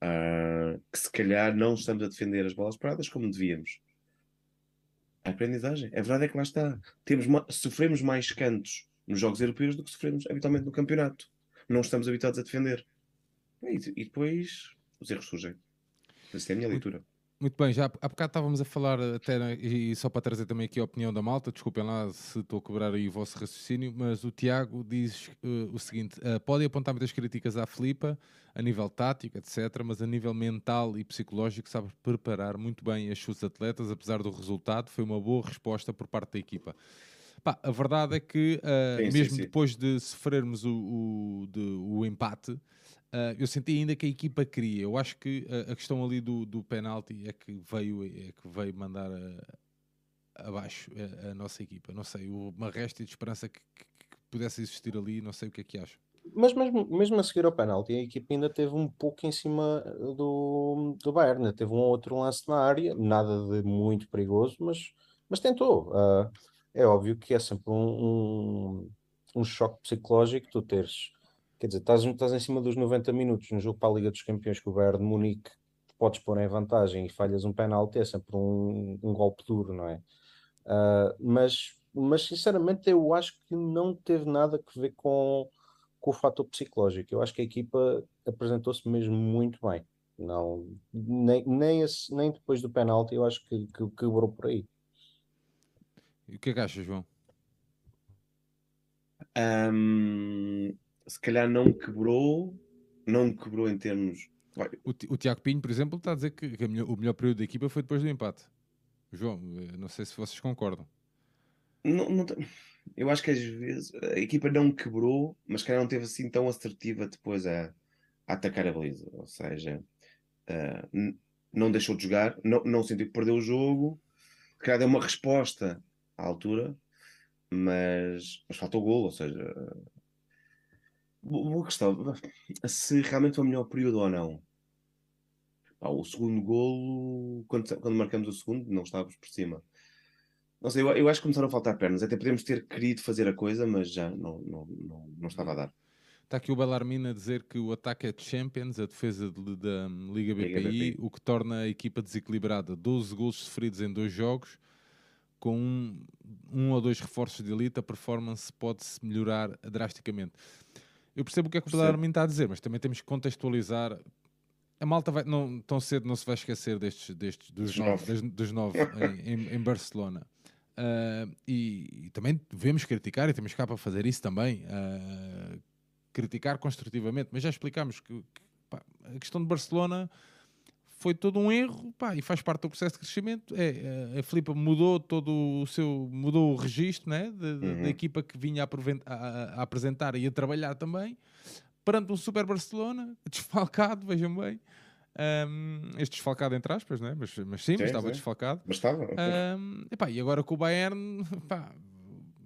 Ah, que se calhar não estamos a defender as bolas paradas como devíamos. A aprendizagem. A verdade é que lá está. Temos sofremos mais cantos nos jogos europeus do que sofremos habitualmente no campeonato. Não estamos habituados a defender. E, e depois os erros surgem. Essa é a minha leitura. Muito bem, já há bocado estávamos a falar até, e só para trazer também aqui a opinião da malta, desculpem lá se estou a cobrar aí o vosso raciocínio, mas o Tiago diz eh, o seguinte: eh, podem apontar muitas críticas à Filipa, a nível tático, etc., mas a nível mental e psicológico sabe preparar muito bem as suas atletas, apesar do resultado, foi uma boa resposta por parte da equipa. Pá, a verdade é que, eh, Sim, sim, mesmo sim. depois de sofrermos o, o, de- o empate, Uh, eu senti ainda que a equipa queria. Eu acho que uh, a questão ali do, do penalti é que veio, é que veio mandar uh, abaixo a, a nossa equipa. Não sei, uma resta de esperança que, que- que pudesse existir ali. Não sei o que é que acham. Mas mesmo, mesmo a seguir ao penalti, a equipa ainda teve um pouco em cima do, do Bayern, né? Teve um outro lance na área, nada de muito perigoso, mas, mas tentou. Ah, é óbvio que é sempre um, um, um choque psicológico tu teres, quer dizer, estás, estás em cima dos 90 minutos no jogo para a Liga dos Campeões com o Bayern de Munique, podes pôr em vantagem e falhas um penalti, é sempre um, um golpe duro, não é? Ah, mas, mas sinceramente eu acho que não teve nada a ver com com o fator psicológico. Eu acho que a equipa apresentou-se mesmo muito bem. Não, nem, nem, esse- nem depois do penalti eu acho que, que quebrou por aí. E o que é que achas, João? Ahm, se calhar não quebrou, não quebrou em termos. O, Ti- o Tiago Pinho, por exemplo, está a dizer que, que a melhor- o melhor período da equipa foi depois do empate. João, eh, não sei se vocês concordam. Não, não, eu acho que às vezes a equipa não quebrou, mas que não teve assim tão assertiva depois a, a atacar a baliza. Ou seja, uh, não deixou de jogar, não, não sentiu que perdeu o jogo, se calhar deu uma resposta à altura, mas, mas faltou gol, ou seja, boa questão, se realmente foi o melhor período ou não. o segundo golo, quando, quando marcamos o segundo, não estávamos por cima. Não sei, eu, eu acho que começaram a faltar pernas. Até podemos ter querido fazer a coisa, mas já não, não, não, não estava a dar. Está aqui o Bellarmina a dizer que o ataque é de Champions, a defesa da Liga BPI, Liga BPI, o que torna a equipa desequilibrada. 12 gols sofridos em dois jogos, com um, um ou dois reforços de elite, a performance pode-se melhorar drasticamente. Eu percebo o que é que o Bellarmina está a dizer, mas também temos que contextualizar. A malta vai, não, tão cedo não se vai esquecer destes, destes dos, nove, dos nove em, em, em Barcelona. Uh, e, e, também devemos criticar, e temos cá para fazer isso também, uh, criticar construtivamente, mas já explicámos que, que pá, a questão de Barcelona foi todo um erro pá, e faz parte do processo de crescimento. É, a Filipa mudou todo o seu mudou o registro né, de, uhum. da equipa que vinha a, a, a, apresentar e a trabalhar também perante um Super Barcelona desfalcado, vejam bem. Um, este desfalcado entre aspas, né? mas, mas sim, sim mas estava sim. desfalcado. Mas estava. Um, epá, e agora com o Bayern, pá,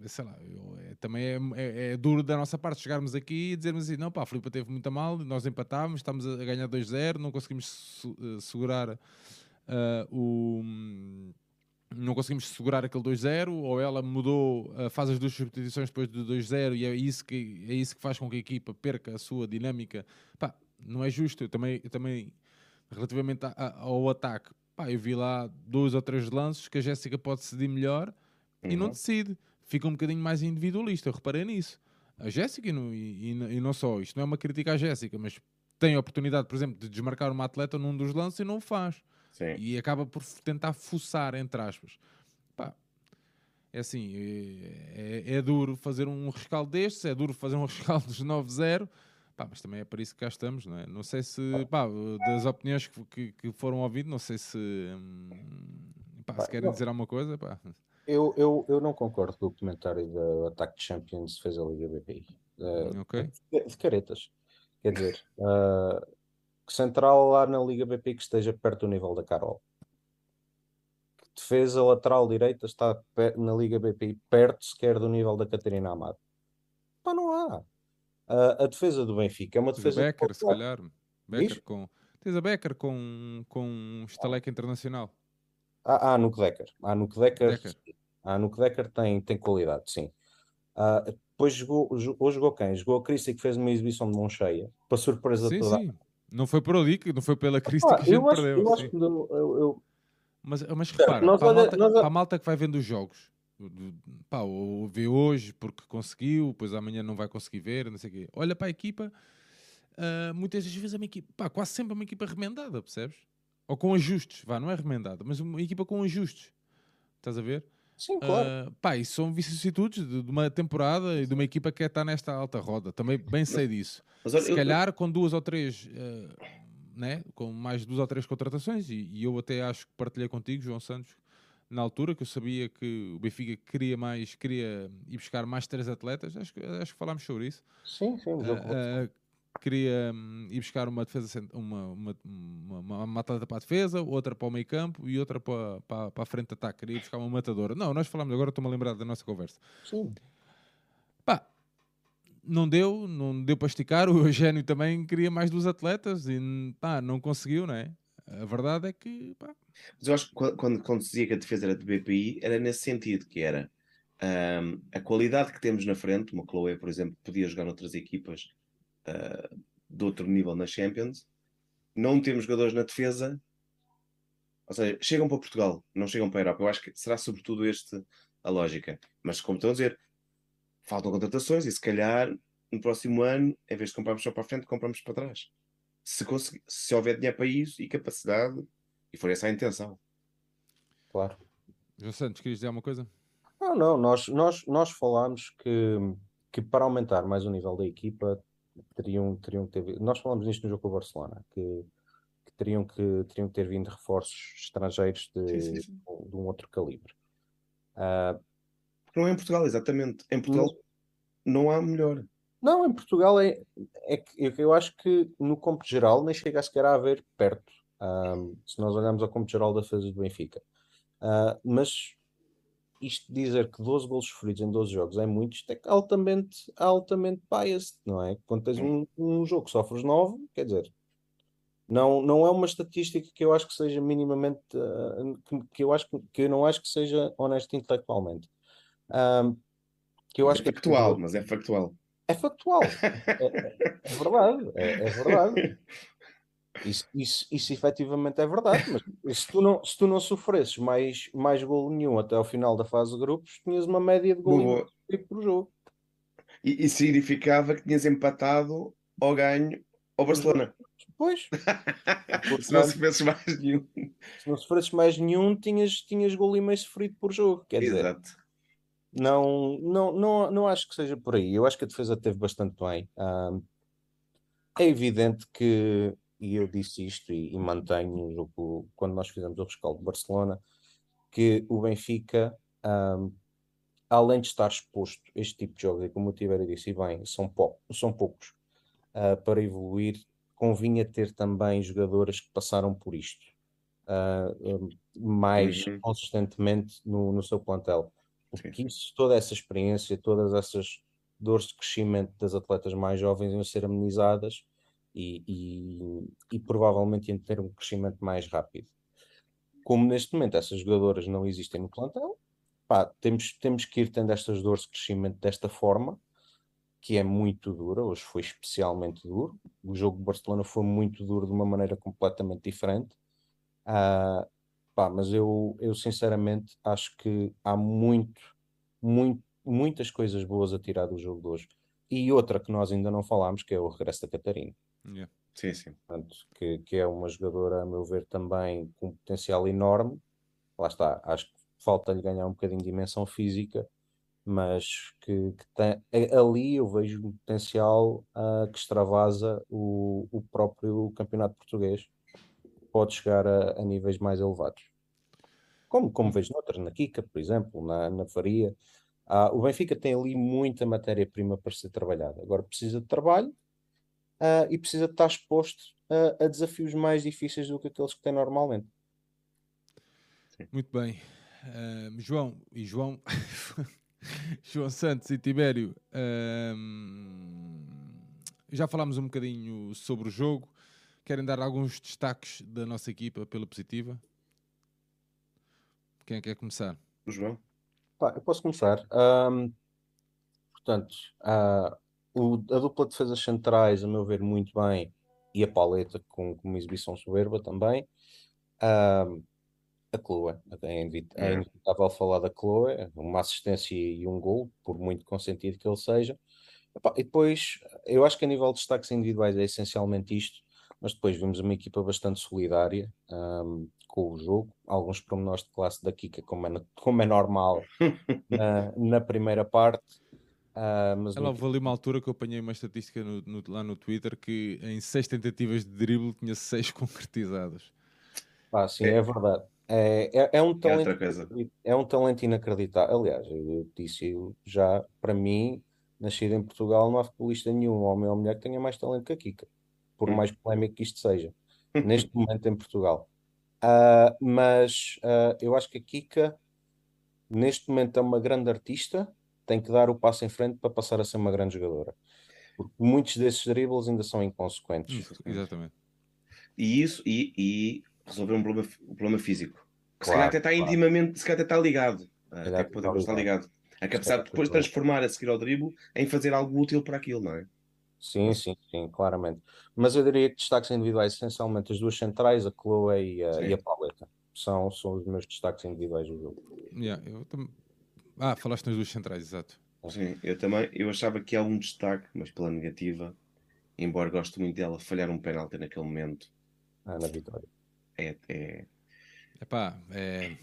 sei lá, eu, é, também é, é, é, duro da nossa parte chegarmos aqui e dizermos assim: não, pá, a Filipe teve muito mal, nós empatávamos, estamos a ganhar 2-0, não conseguimos su uh, segurar uh, o. Não conseguimos segurar aquele 2-0, ou ela mudou, uh, faz as duas substituições depois do 2-0 e é isso, que, é isso que faz com que a equipa perca a sua dinâmica. Pá, não é justo. Eu também, eu também relativamente a, a, ao ataque, pá, eu vi lá dois ou três lances que a Jéssica pode decidir melhor uhum. e não uhum. decide. Fica um bocadinho mais individualista, eu reparei nisso. A Jéssica, e, e, e, não só, isto não é uma crítica à Jéssica, mas tem a oportunidade, por exemplo, de desmarcar uma atleta num dos lances e não o faz. Sim. E acaba por tentar fuçar, entre aspas. Pá, é assim, é, é, é, duro fazer um rescaldo destes, é duro fazer um rescaldo dos 9-0, Pá, mas também é para isso que cá estamos, não é? Não sei se, pá, das opiniões que, que, que foram ouvidas, não sei se, hum, pá, se querem dizer alguma coisa, pá. Eu, eu, eu não concordo com o comentário do Ataque de Champions fez a Liga BPI. Uh, ok. De, de, caretas. Quer dizer, uh, central lá na Liga BPI que esteja perto do nível da Carol. Defesa lateral direita está na Liga BPI perto sequer do nível da Catarina Amado. Pá, não há. Uh, a defesa do Benfica é uma defesa. Becker, de... se calhar. Becker com... Tens a Becker com, com um estaleca internacional. Ah, ah no Decker. Ah, no Decker. Ah, no Decker tem, tem qualidade, sim. Uh, depois jogou, jogou, jogou quem? Jogou a Cristi que fez uma exibição de mão cheia, para surpresa sim, toda. Sim. Não foi por ali, não foi pela Cristi ah, que a gente acho, perdeu. Eu acho que eu, eu... Mas, mas repara, nós para, a malta, nós... para a malta que vai vendo os jogos, pá, ou vê hoje porque conseguiu, depois amanhã não vai conseguir ver, não sei o quê. Olha para a equipa, uh, muitas das vezes é uma equipa, pá, quase sempre é uma equipa remendada, percebes? Ou com ajustes, vá, não é remendada, mas uma equipa com ajustes. Estás a ver? Sim, claro. Uh, pá, isso são vicissitudes de, de, uma temporada e de uma equipa que está nesta alta roda. Também bem sei disso. Mas, Se eu, calhar com duas ou três, uh, né? com mais duas ou três contratações, e, e eu até acho que partilhei contigo, João Santos, na altura, que eu sabia que o Benfica queria mais, queria ir buscar mais três atletas, acho, acho que falámos sobre isso. Sim, sim, uh, queria um, ir buscar uma defesa, uma, uma, uma, uma, atleta para a defesa, outra para o meio campo e outra para, para, para a frente de ataque. Queria buscar uma matadora. Não, nós falámos agora, estou-me a lembrar da nossa conversa. Sim. Pá, não deu, não deu para esticar. O Eugénio também queria mais dos atletas e pá, não conseguiu, não é? A verdade é que. Pá. Mas eu acho que quando, quando dizia que a defesa era de BPI, era nesse sentido, que era um, a qualidade que temos na frente. Uma Chloe, por exemplo, podia jogar noutras equipas uh, de outro nível na Champions. Não temos jogadores na defesa, ou seja, chegam para Portugal, não chegam para a Europa. Eu acho que será sobretudo este a lógica. Mas como estão a dizer, faltam contratações e se calhar no próximo ano, em vez de comprarmos só para a frente, compramos para trás se, conseguir, se houver dinheiro para isso e capacidade, e for essa a intenção. Claro. João Santos, querias dizer alguma coisa? Não, não, nós, nós, nós falámos que, que para aumentar mais o nível da equipa teriam, teriam que ter. Nós falámos nisto no jogo com o Barcelona, que, que teriam, que teriam que ter vindo reforços estrangeiros de, sim, sim, sim. de um outro calibre. Uh, Não é em Portugal, exatamente. Em Portugal não há melhor. Não, em Portugal é, é que eu, eu acho que no campo geral nem chega sequer a haver perto. Um, se nós olharmos ao campo geral da defesa do Benfica. Uh, mas isto dizer que 12 gols sofridos em 12 jogos é muito, isto é altamente, altamente biased, não é? Quando tens um, um jogo que sofres 9, quer dizer, não, não é uma estatística que eu acho que seja minimamente, uh, que, que, eu acho que, que eu não acho que seja honesta intelectualmente. Um, que eu acho é factual, que é, mas é factual. É factual. é, é, é verdade. É, é, verdade. Isso, isso, isso efetivamente é verdade. Mas se tu não, se tu não sofresses mais, mais gol nenhum até ao final da fase de grupos, tinhas uma média de gol por jogo. E, e significava que tinhas empatado ou ganho ao Barcelona. Pois. se não sofresses mais nenhum. Se não sofresses mais nenhum, tinhas, tinhas gol e meio sofrido por jogo. Quer Exato. dizer, não, não, não, não acho que seja por aí. Eu acho que a defesa teve bastante bem. Um, é evidente que, e eu disse isto e, e mantenho o quando nós fizemos o rescaldo de Barcelona, que o Benfica, um, além de estar exposto a este tipo de jogos, e como o Tibério disse bem, são, pou, são poucos, uh, para evoluir, convinha ter também jogadoras que passaram por isto uh, mais uhum. consistentemente no, no seu plantel porque isso, toda essa experiência, todas essas dores de crescimento das atletas mais jovens iam ser amenizadas e, e, e, provavelmente iam ter um crescimento mais rápido. Como neste momento essas jogadoras não existem no plantel, pá, temos, temos que ir tendo estas dores de crescimento desta forma, que é muito dura, hoje foi especialmente duro. O jogo de Barcelona foi muito duro de uma maneira completamente diferente. Uh, Pá, mas eu, eu sinceramente acho que há muito, muito, muitas coisas boas a tirar do jogo de hoje. E outra que nós ainda não falámos, que é o regresso da Catarina. Yeah. Sim, sim. Portanto, que, que é uma jogadora, a meu ver, também com um potencial enorme. Lá está, acho que falta-lhe ganhar um bocadinho de dimensão física, mas que, que tem, ali eu vejo um potencial uh, que extravasa o, o próprio campeonato português pode chegar a, a níveis mais elevados. Como, como vejo noutras, na Kika, por exemplo, na, na Faria. Ah, o Benfica tem ali muita matéria-prima para ser trabalhada. Agora precisa de trabalho ah, e precisa de estar exposto a, a, desafios mais difíceis do que aqueles que tem normalmente. Muito bem. Uh, João e João, João Santos e Tibério, uh, já falámos um bocadinho sobre o jogo. Querem dar alguns destaques da nossa equipa pela positiva? Quem quer começar? João. Pá, eu posso começar. Um, portanto, uh, o, a dupla de defesas centrais, a meu ver, muito bem, e a paleta com, com uma exibição soberba também. Um, a Chloe, é, é inevitável falar da Chloe, uma assistência e um gol, por muito consentido que ele seja. E depois, eu acho que a nível de destaques individuais é essencialmente isto mas depois vimos uma equipa bastante solidária um, com o jogo, alguns pormenores de classe da Kika, como é, como é normal na, na, primeira parte. Uh, mas Ela houve ali uma altura que eu apanhei uma estatística no, no, lá no Twitter que em seis tentativas de drible tinha seis concretizadas. Ah, sim, é, é verdade. É, é, é, um é talento, é, é um talento inacreditável. Aliás, eu disse já, para mim, nascido em Portugal, não há futebolista nenhum, homem ou mulher, que tenha mais talento que a Kika por hum. mais polémico que isto seja, neste momento em Portugal. Uh, mas uh, eu acho que a Kika, neste momento, é uma grande artista, tem que dar o passo em frente para passar a ser uma grande jogadora. Porque muitos desses dribbles ainda são inconsequentes. Isso, exatamente. E isso, e, e resolver um problema, um problema físico. Que claro, se calhar até está claro. intimamente, se calhar até está ligado. Até podemos estar ligado. A capacidade de depois transformar a seguir ao dribble em fazer algo útil para aquilo, não é? Sim, sim, sim, claramente. Mas eu diria que destaques individuais, essencialmente as duas centrais, a Chloe e a, e a Pauleta. São, são os meus destaques individuais do jogo. Yeah, eu tam... Ah, falaste nas duas centrais, exato. Sim, eu também eu achava que há um destaque, mas pela negativa, embora gosto muito dela, falhar um penalti naquele momento. Ah, na vitória. É. é... Epá, é.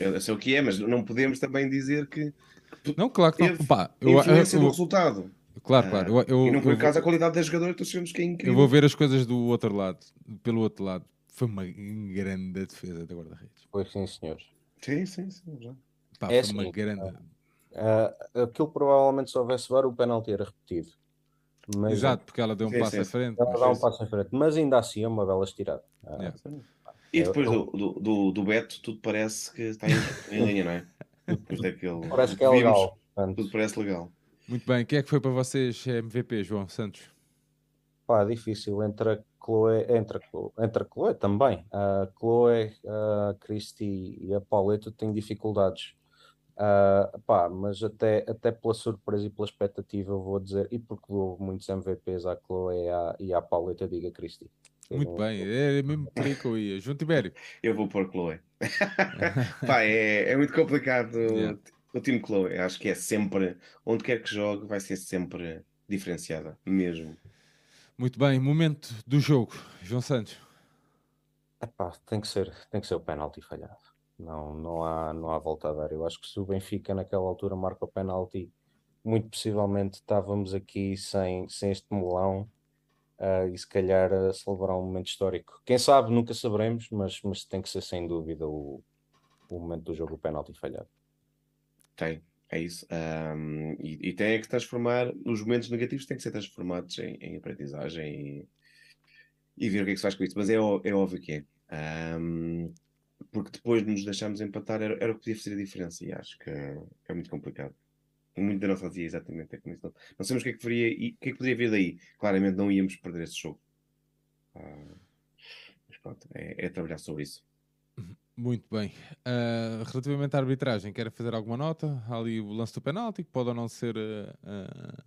Eu sei o que é, mas não podemos também dizer que. Não, claro que não. Pá, eu, influência eu, eu, do resultado. Claro, claro. Eu, eu, e não por acaso a qualidade das jogadoras estou sabemos que é incrível. Eu vou ver as coisas do outro lado, pelo outro lado. Foi uma grande defesa da guarda-redes. Foi sim, senhor. Sim, sim, sim. Já. Pá, é foi assim, uma grande. Uh, aquilo provavelmente se houvesse VAR o penalti era repetido. Mas, Exato, porque ela deu um sim, passo sim. à frente. Ela dá um passo à frente, mas ainda assim é uma bela estirada. Uh, yeah. E depois do, do, do, do, Beto, tudo parece que está em, linha, não é? Daquele... Parece que é legal. Tudo parece legal. Muito bem, quem é que foi para vocês MVP, João Santos? Pá, difícil entre a Chloe, entre a Chloe, entre a Chloe também. A Chloe, a Christy e a Pauleta têm dificuldades. Uh, pá, mas até, até pela surpresa e pela expectativa, eu vou dizer, e porque dou muitos MVPs à Chloe e à, e à Pauleta, diga Christy. Muito não... bem, é mesmo por aí que eu ia. João Tibério. Eu vou pôr Chloe. pá, é, é muito complicado. Yeah o time Chloe, acho que é sempre, onde quer que jogue, vai ser sempre diferenciada, mesmo. Muito bem, momento do jogo, João Santos. Epá, tem que ser, tem que ser o penalti falhado. Não, não há, não há volta a dar. Eu acho que se o Benfica naquela altura marca o penalti, muito possivelmente estávamos aqui sem, sem este melão uh, e se calhar a celebrar um momento histórico. Quem sabe, nunca saberemos, mas, mas tem que ser sem dúvida o, o momento do jogo, o penalti falhado. Tem, é isso. Um, e, e, tem que transformar, os momentos negativos têm que ser transformados em, em aprendizagem e, e, ver o que é que se faz com isso. Mas é, é óbvio que é. Um, porque depois de nos deixarmos empatar era, era o que podia fazer a diferença e acho que é, é muito complicado. Muito da nossa dia, exatamente. É como isso. Não, sabemos o que é que faria e o que é que poderia vir daí. Claramente não íamos perder esse jogo. Uh, mas pronto, é, é trabalhar sobre isso. Muito bem. Uh, relativamente à arbitragem, quer fazer alguma nota? Há ali o lance do penalti, que pode ou não ser. Uh, uh,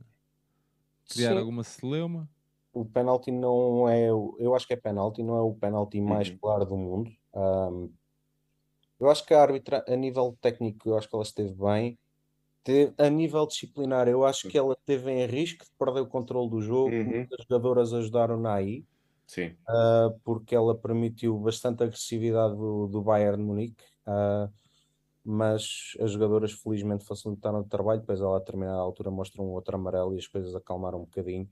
criar Sim. alguma celeuma? O penalti não é. Eu acho que é penalti, não é o penalti mais uhum. claro do mundo. Um, eu acho que a árbitra, a nível técnico, eu acho que ela esteve bem. a nível disciplinar, eu acho que ela teve em risco de perder o controle do jogo. Uhum. Muitas jogadoras ajudaram-na aí. Sim. Uh, porque ela permitiu bastante agressividade do, do Bayern Munique, uh, mas as jogadoras felizmente facilitaram o trabalho, depois ela a determinada altura mostra um outro amarelo e as coisas acalmaram um bocadinho.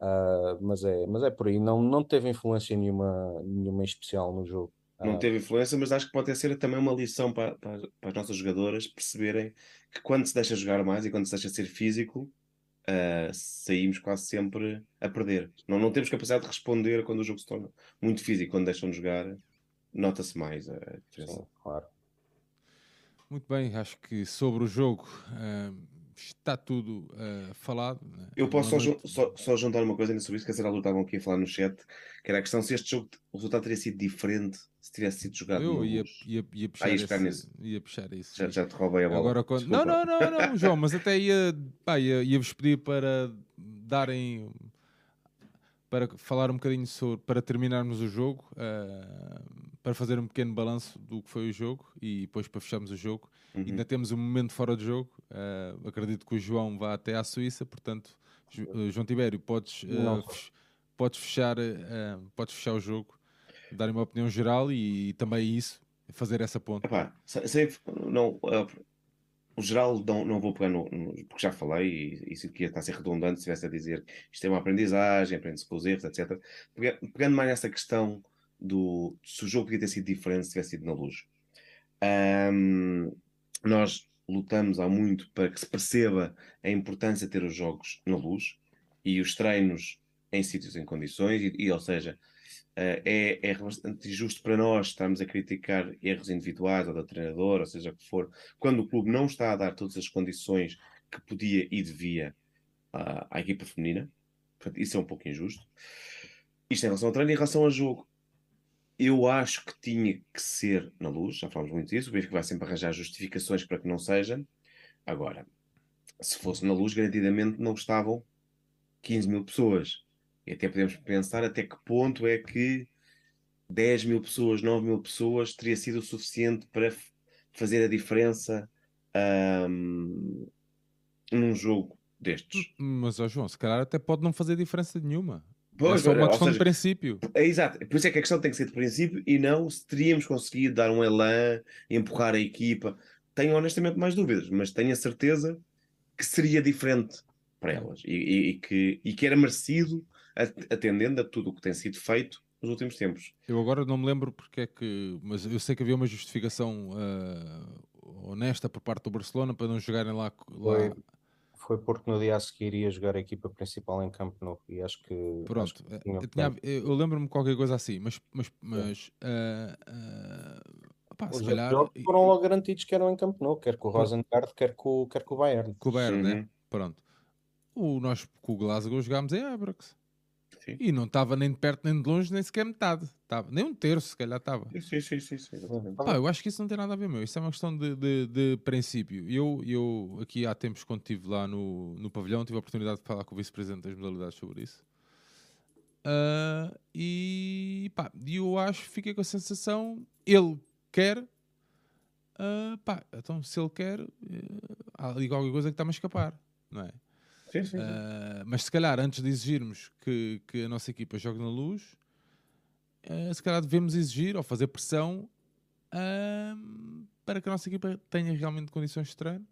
Uh, mas, é, mas é por aí, não, não teve influência nenhuma, nenhuma especial no jogo. Não teve influência, mas acho que pode ser também uma lição para, para, para as nossas jogadoras perceberem que quando se deixa jogar mais e quando se deixa ser físico, uh, saímos quase sempre a perder. Não, não temos capacidade de responder quando o jogo se torna muito físico. Quando deixam de jogar, nota-se mais a diferença. Sim, claro. Muito bem, acho que sobre o jogo uh, está tudo uh, falado. Né? Eu posso só, só, só, juntar uma coisa sobre isso, que a Será estavam aqui a falar no chat, que era a questão se este jogo, o resultado teria sido diferente se tivesse sido jogado Eu ia, ia, ia, puxar ah, esse, ia puxar isso. Já, já te roubei a bola. Agora, quando... não, não, não, não, João, mas até ia, pá, ia, ia-vos pedir para darem para falar um bocadinho sobre, para terminarmos o jogo, uh, para fazer um pequeno balanço do que foi o jogo e depois para fecharmos o jogo. Uhum. Ainda temos um momento fora de jogo. Uh, acredito que o João vá até à Suíça, portanto, uh, João Tibério, podes, podes, fechar, podes fechar o jogo, dar uma opinião geral e, e também isso, fazer essa ponta. Epá, sei, não, o geral não, não vou pegar no, no, porque já falei e isso que está a ser redundante se estivesse a dizer isto é uma aprendizagem, aprende-se com os erros, etc. Pegando mais nessa questão do se o jogo podia ter sido diferente se tivesse sido na luz. Um, nós lutamos há muito para que se perceba a importância de ter os jogos na luz e os treinos em sítios em condições, e, e ou seja, uh, é, é bastante injusto para nós estarmos a criticar erros individuais ou da treinador, ou seja o que for, quando o clube não está a dar todas as condições que podia e devia uh, à equipa feminina. Portanto, isso é um pouco injusto. Isto em relação ao treino, em relação ao jogo. Eu acho que tinha que ser na luz, já falamos muito disso. O Benfica vai sempre arranjar justificações para que não seja. Agora, se fosse na luz, garantidamente não estavam 15 mil pessoas. E até podemos pensar até que ponto é que 10 mil pessoas, 9 mil pessoas teria sido o suficiente para fazer a diferença um, num jogo destes. Mas, ó João, se calhar até pode não fazer diferença nenhuma. Pois, é só uma questão seja, de princípio. É exato. Por isso é que a questão tem que ser de princípio e não se teríamos conseguido dar um elan, empurrar a equipa. Tenho honestamente mais dúvidas, mas tenho a certeza que seria diferente para elas e, e, e que, e que era merecido atendendo a tudo o que tem sido feito nos últimos tempos. Eu agora não me lembro porque é que, mas eu sei que havia uma justificação uh, honesta por parte do Barcelona para não jogarem lá. Foi, lá. Foi porque no dia a seguir ia jogar a equipa principal em Campo Novo e acho que. Pronto, acho que tinha eu, tinha- eu lembro-me qualquer coisa assim, mas, mas, mas ah, ah, pá, Os calhar jogos foram logo garantidos que eram em Campo Novo, quer com o. Rosengard, quer com, quer com o Bayern. com o Bayern, né? Uhum. Pronto. O, nós com o Glasgow jogámos em Abrax. Sim. E não estava nem de perto nem de longe, nem sequer metade. Tava, nem um terço, se calhar estava. Sim, sim, sim, sim. Pá, eu acho que isso não tem nada a ver, meu. Isso é uma questão de, de, de princípio. Eu, eu, aqui há tempos, quando estive lá no, no pavilhão, tive a oportunidade de falar com o vice-presidente das modalidades sobre isso. Ah, e pá, eu acho, fiquei com a sensação, ele quer, ah, pá, então se ele quer, eh, há ali qualquer coisa que está-me a escapar, não é? Sim, sim, sim. Uh, mas se calhar antes de exigirmos que, que a nossa equipa jogue na luz, uh, se calhar devemos exigir ou fazer pressão um, para que a nossa equipa tenha realmente condições de treino,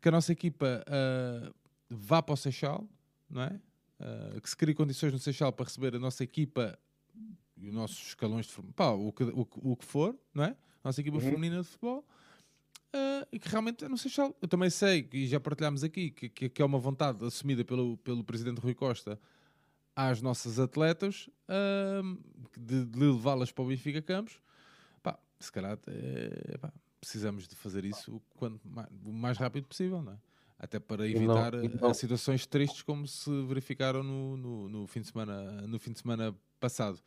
que a nossa equipa uh, vá para o Seixal, não é? Uh, que se crie condições no Seixal para receber a nossa equipa e os nossos escalões de pá, o que, o, o que for, não é? A nossa equipa Uhum. feminina de futebol. Uh, e que realmente é no Seixal. Eu também sei, e já partilhámos aqui, que, que, que é uma vontade assumida pelo, pelo presidente Rui Costa às nossas atletas ahm, de, de levá-las para o Benfica Campos. Pá, se calhar eh, pá, precisamos de fazer isso quanto mais, o mais rápido possível, não é? Até para E não- evitar e eh, não- situações tristes como se verificaram no, no, no fim, de semana, no fim de semana passado.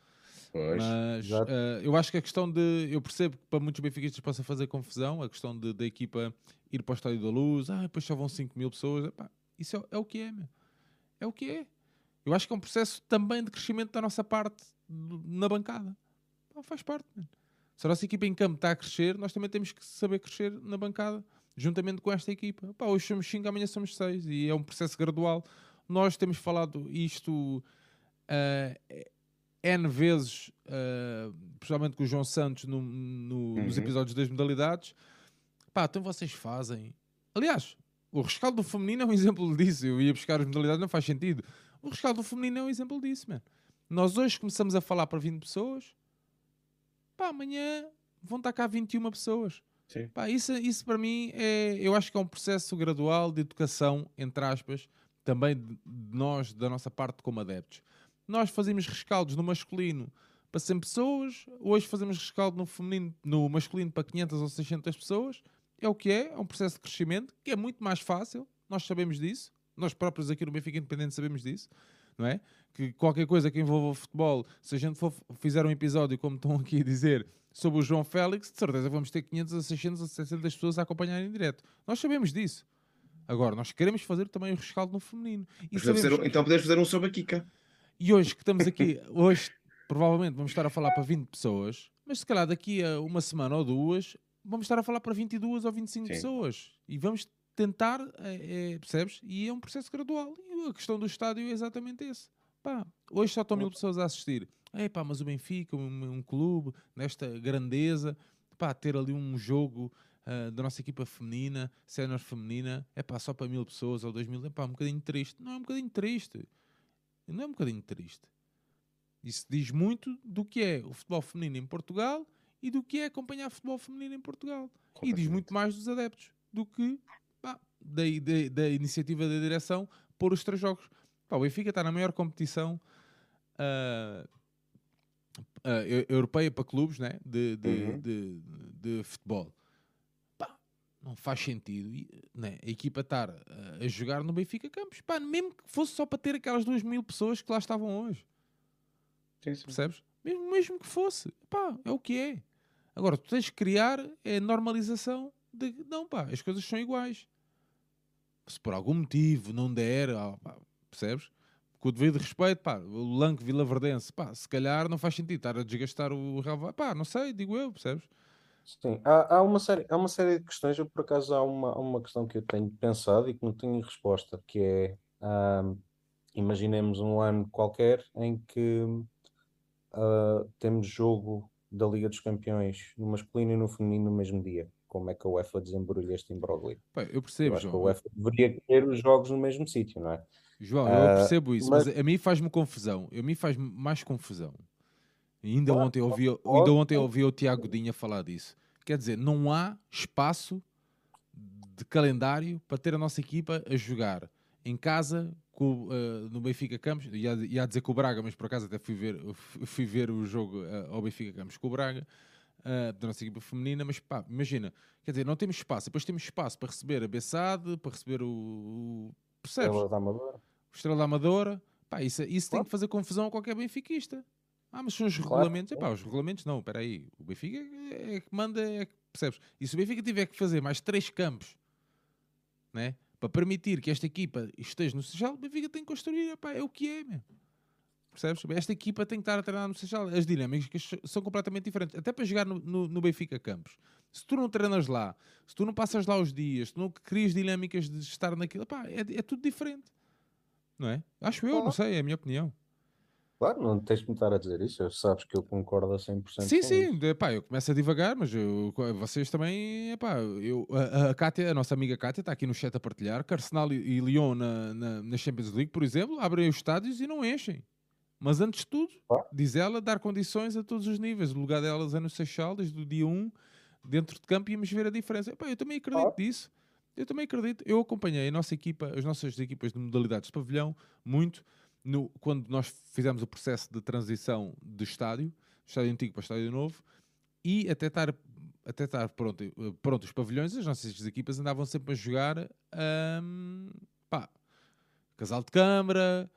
Pois. Mas eh, eu acho que a questão de. Eu percebo que para muitos benfiquistas possa fazer confusão, a questão de- da equipa ir para o Estádio da Luz, ah, depois só vão 5 mil pessoas. Epá, isso é, é o que é, meu. É o que é. Eu acho que é um processo também de crescimento da nossa parte na bancada. Pá, faz parte, man. Se a nossa equipa em campo está a crescer, nós também temos que saber crescer na bancada, juntamente com esta equipa. Pá, hoje somos 5, amanhã somos 6 e é um processo gradual. Nós temos falado isto ah, N vezes, ah, principalmente com o João Santos no- no- nos Uhum. episódios das modalidades. Pá, então vocês fazem. Aliás, o rescaldo do feminino é um exemplo disso. Eu ia buscar as modalidades, não faz sentido. O rescaldo do feminino é um exemplo disso, man. Nós hoje começamos a falar para 20 pessoas. Pá, amanhã vão estar cá 21 pessoas. Sim. Pá, isso, isso para mim é, eu acho que é um processo gradual de educação, entre aspas, também de nós, da nossa parte como adeptos. Nós fazemos rescaldos no masculino para 100 pessoas, hoje fazemos rescaldo no feminino, no masculino para 500 ou 600 pessoas. É o que é, é um processo de crescimento que é muito mais fácil, nós sabemos disso, nós próprios aqui no Benfica Independente sabemos disso, não é? Que qualquer coisa que envolva o futebol, se a gente for fizer um episódio, como estão aqui a dizer, sobre o João Félix, de certeza vamos ter 500 a 600 a 700 pessoas a acompanhar em direto. Nós sabemos disso. Agora, nós queremos fazer também o rescaldo no feminino. E, sabemos um- então podemos fazer um sobre a Kika. E hoje que estamos aqui, hoje provavelmente vamos estar a falar para 20 pessoas, mas se calhar daqui a uma semana ou duas vamos estar a falar para 22 ou 25 Sim. pessoas. E vamos tentar, é, é, percebes? E é um processo gradual. E a questão do estádio é exatamente esse. Pá, hoje só estão mil pessoas a assistir. É pá, mas o Benfica, um, um clube nesta grandeza, pá, ter ali um jogo ah, da nossa equipa feminina, sénior feminina, é pá, só para mil pessoas ou dois mil, é pá, um bocadinho triste. Não é um bocadinho triste. Não é um bocadinho triste. Isso diz muito do que é o futebol feminino em Portugal e do que é acompanhar futebol feminino em Portugal. E diz muito mais dos adeptos do que pá, da, da, da iniciativa da direção pôr os três jogos. Pá, o Benfica está na maior competição ah, eu- europeia para clubes né? de, de, Uhum. de, de futebol. Não faz sentido né? a equipa estar ah, a jogar no Benfica Campos. Pá, mesmo que fosse só para ter aquelas duas mil pessoas que lá estavam hoje. Sim, sim. Percebes? Mesmo, mesmo que fosse. Pá, é o que é. Agora, tu tens que criar é normalização de não, pá, as coisas são iguais. Se por algum motivo não der, ah, pá, percebes? Com o devido respeito, pá, o Lanque Vila Verdense, pá, se calhar não faz sentido estar a desgastar o Real pá, não sei, digo eu, percebes? Sim, há, há uma série, há uma série de questões. Eu, por acaso, há uma, uma questão que eu tenho pensado e que não tenho resposta, que é, ahm, imaginemos um ano qualquer em que ah, temos jogo da Liga dos Campeões no masculino e no feminino no mesmo dia. Como é que a UEFA desembrulha este imbróglio? Eu Eu percebo, acho que a João. UEFA deveria ter os jogos no mesmo sítio, não é? João, eu Ah, percebo isso, mas- mas... a mim faz-me confusão. A mim faz mais confusão. Ainda ontem ouvi, ainda ontem ouvi o Tiago Dinha falar disso. Quer dizer, não há espaço de calendário para ter a nossa equipa a jogar em casa com, uh, no Benfica Campos. Ia, ia dizer com o Braga, mas por acaso até fui ver, fui ver o jogo uh, ao Benfica Campos com o Braga. Uh, da nossa equipa feminina, mas pá, imagina, quer dizer, não temos espaço, depois temos espaço para receber a Bessade, para receber o, o percebes? Estrela da Amadora. Estrela da Amadora, pá, isso, isso claro. tem que fazer confusão a qualquer benfiquista. Ah, mas são os claro. regulamentos. Epá, os regulamentos não, espera aí. O Benfica é que manda, é que, percebes? E se o Benfica tiver que fazer mais três campos, né? Para permitir que esta equipa esteja no Seixal, o Benfica tem que construir, epá, é o que é, meu. Percebes? Esta equipa tem que estar a treinar no Seixal. As dinâmicas são completamente diferentes. Até para jogar no, no, no, Benfica Campos. Se tu não treinas lá, se tu não passas lá os dias, se tu não crias dinâmicas de estar naquilo, epá, é, é tudo diferente. Não é? Acho eu, não sei, é a minha opinião. Claro, não tens de me estar a dizer isso, sabes que eu concordo a 100% Sim, sim, isso. Eu começo a divagar, mas eu, vocês também, epá, eu, a, a Kátia, a nossa amiga Kátia está aqui no chat a partilhar que Arsenal e Lyon na, na, na, Champions League, por exemplo, abrem os estádios e não enchem. Mas antes de tudo, ah. diz ela, dar condições a todos os níveis. O lugar delas é no Seixal, desde o dia 1, dentro de campo, íamos ver a diferença. Epá, eu também acredito ah. nisso. Eu também acredito. Eu acompanhei a nossa equipa, as nossas equipas de modalidades de pavilhão, muito no, quando nós fizemos o processo de transição do estádio, estádio antigo para estádio novo, e até estar, até estar pronto, eh, pronto os pavilhões, as nossas equipas andavam sempre a jogar um, pá, casal de câmara,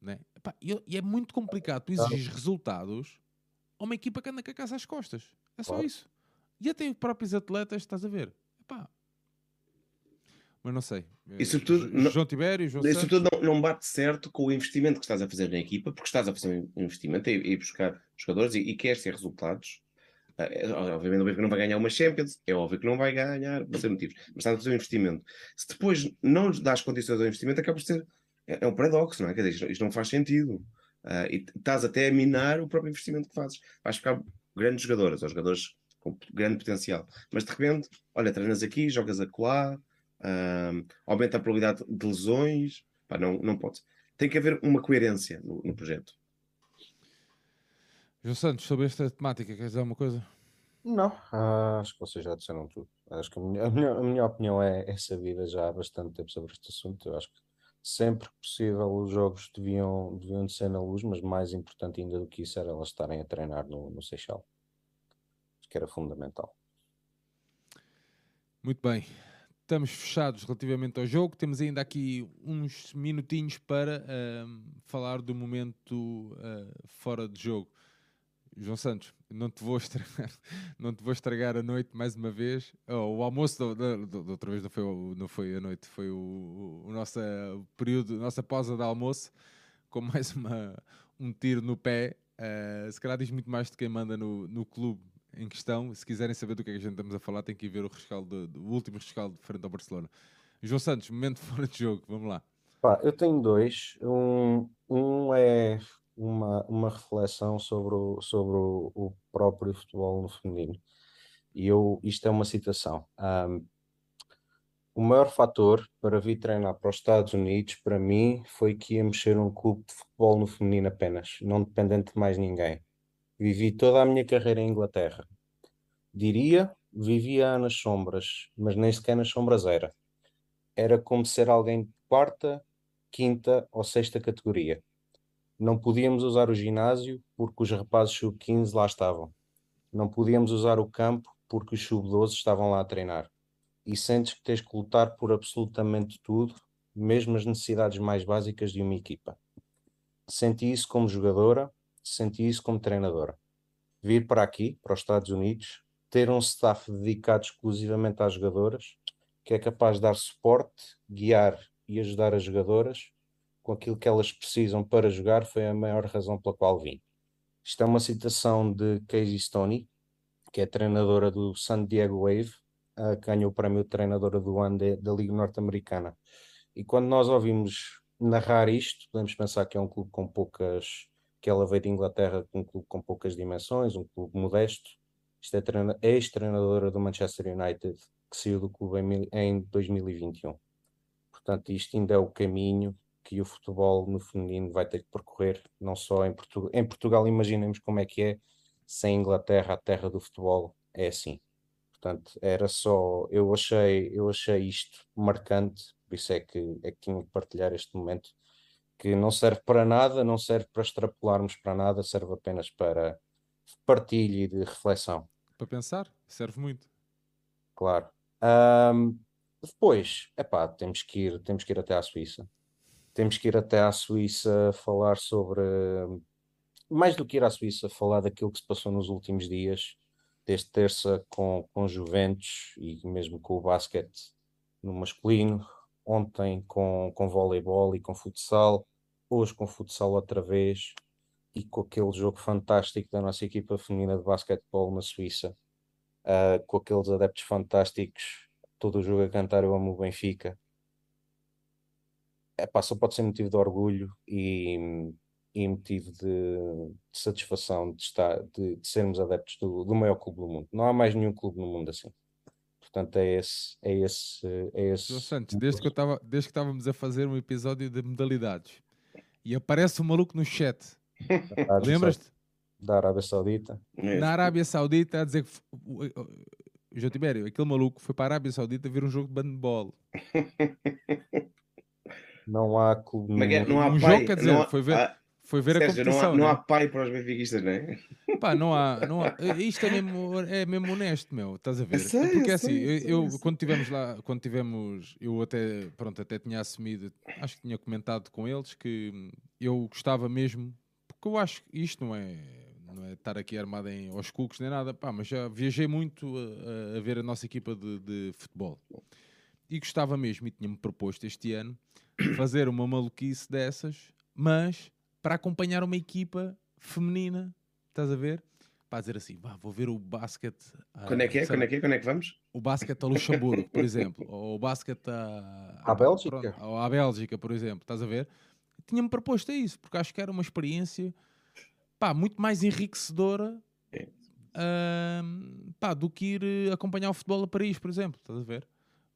né? Pá, e, e, é muito complicado tu exigir resultados a uma equipa que anda com a casa às costas. É só isso. E até os próprios atletas, estás a ver? Epá, mas não sei. E sobretudo, João não, Tibério, João e sobretudo não, não, bate certo com o investimento que estás a fazer na equipa, porque estás a fazer um investimento e, e buscar jogadores e, e queres ter resultados. É, é, obviamente, óbvio que não vai ganhar uma Champions, é óbvio que não vai ganhar, por ser motivos, mas estás a fazer um investimento. Se depois não dás condições ao investimento, acaba por ser. É, é um paradoxo, não é? Quer dizer, isto, isto não faz sentido. Uh, e estás até a minar o próprio investimento que fazes. Vais ficar grandes jogadores, ou jogadores com grande potencial. Mas de repente, olha, treinas aqui, jogas acolá, uh, aumenta a probabilidade de lesões. Pá, não, não pode. Tem que haver uma coerência no, no projeto. João Santos, sobre esta temática, queres dizer alguma coisa? Não, ah, acho que vocês já disseram tudo. Acho que a minha, a minha, a minha opinião é, é, sabida já há bastante tempo sobre este assunto. Eu acho que sempre que possível os jogos deviam, deviam de ser na luz, mas mais importante ainda do que isso era elas estarem a treinar no, no Seixal. Acho que era fundamental. Muito bem estamos fechados relativamente ao jogo. Temos ainda aqui uns minutinhos para uh, falar do momento uh, fora de jogo. João Santos, não te vou estragar, não te vou estragar a noite mais uma vez. Oh, o almoço da, outra vez não foi, não foi a noite, foi o, o, o nosso período, a nossa pausa de almoço, com mais uma, um tiro no pé. Uh, se calhar diz muito mais de quem manda no, no clube em questão. Se quiserem saber do que é que a gente estamos a falar, tem que ir ver o rescaldo, do, o último rescaldo frente ao Barcelona. João Santos, momento fora de jogo, vamos lá. Pá, eu tenho dois. Um, um é uma, uma reflexão sobre, o, sobre o, o próprio futebol no feminino. E eu, isto é uma citação. Um, o maior fator para vir treinar para os Estados Unidos, para mim, foi que ia mexer um clube de futebol no feminino apenas, não dependente de mais ninguém. Vivi toda a minha carreira em Inglaterra. Diria, vivia nas sombras, mas nem sequer nas sombras era. Era como ser alguém de quarta, quinta ou sexta categoria. Não podíamos usar o ginásio porque os rapazes sub-15 lá estavam. Não podíamos usar o campo porque os sub-12 estavam lá a treinar. E sentes que tens que lutar por absolutamente tudo, mesmo as necessidades mais básicas de uma equipa. Senti isso como jogadora senti isso como treinadora. Vir para aqui, para os Estados Unidos, ter um staff dedicado exclusivamente às jogadoras, que é capaz de dar suporte, guiar e ajudar as jogadoras com aquilo que elas precisam para jogar, foi a maior razão pela qual vim. Isto é uma citação de Casey Stoney, que é treinadora do San Diego Wave, que ganhou o prémio de treinadora do ano da Liga Norte-Americana. E quando nós ouvimos narrar isto, podemos pensar que é um clube com poucas que ela veio de Inglaterra com um clube com poucas dimensões, um clube modesto. Isto é ex-treinadora do Manchester United, que saiu do clube em, em 2021. Portanto, isto ainda é o caminho que o futebol no feminino vai ter que percorrer, não só em Portugal. Em Portugal, imaginemos como é que é, sem Inglaterra, a terra do futebol é assim. Portanto, era só, eu achei, eu achei isto marcante, por isso é que, é que tinha que partilhar este momento, que não serve para nada, não serve para extrapolarmos para nada, serve apenas para partilha e de reflexão. Para pensar, serve muito. Claro. Ahm, depois, epá, temos que ir, temos que ir até à Suíça. Temos que ir até à Suíça falar sobre, mais do que ir à Suíça, falar daquilo que se passou nos últimos dias, desde terça com, com Juventus e mesmo com o basquete no masculino, ontem com, com voleibol e com futsal, hoje com futsal outra vez e com aquele jogo fantástico da nossa equipa feminina de basquetebol na Suíça, uh, com aqueles adeptos fantásticos, todo o jogo a cantar Eu Amo o Benfica. Epá, só pode ser motivo de orgulho e, e motivo de, de satisfação de, estar, de, de sermos adeptos do, do maior clube do mundo. Não há mais nenhum clube no mundo assim. Portanto, é esse. É esse, é esse Santos, desde que, eu tava, desde que estávamos a fazer um episódio de modalidades e aparece um maluco no chat, lembras-te? Da Arábia Saudita. Na Arábia Saudita a dizer que. João Tibério, aquele maluco foi para a Arábia Saudita ver um jogo de bandebol. Não há clube. Não há Um pai. jogo, quer dizer, não há- foi ver- Foi ver a Sérgio, não, há, competição. não né? há pai para os benfiquistas, não é? Pá, não há, não há. Isto é mesmo, é mesmo honesto, meu. Estás a ver? sei, Porque sei, assim, eu sei, eu- quando tivemos lá, quando tivemos, eu até, pronto, até tinha assumido, acho que tinha comentado com eles que eu gostava mesmo, porque eu acho que isto não é, não é estar aqui armado em, aos cucos nem nada, pá, mas já viajei muito a, a- a ver a nossa equipa de, de futebol. E gostava mesmo, e tinha-me proposto este ano, fazer uma maluquice dessas, mas para acompanhar uma equipa feminina, estás a ver? Para dizer assim, vá, vou ver o basquete. ah, Quando é que é? Quando é que é? Quando é que vamos? O basquete a Luxemburgo, por exemplo, ou o basquete a, À Bélgica? pronto, ou à Bélgica, por exemplo, estás a ver? Tinha-me proposto a isso, porque acho que era uma experiência pá, muito mais enriquecedora É. ahm, pá, do que ir acompanhar o futebol a Paris, por exemplo, estás a ver?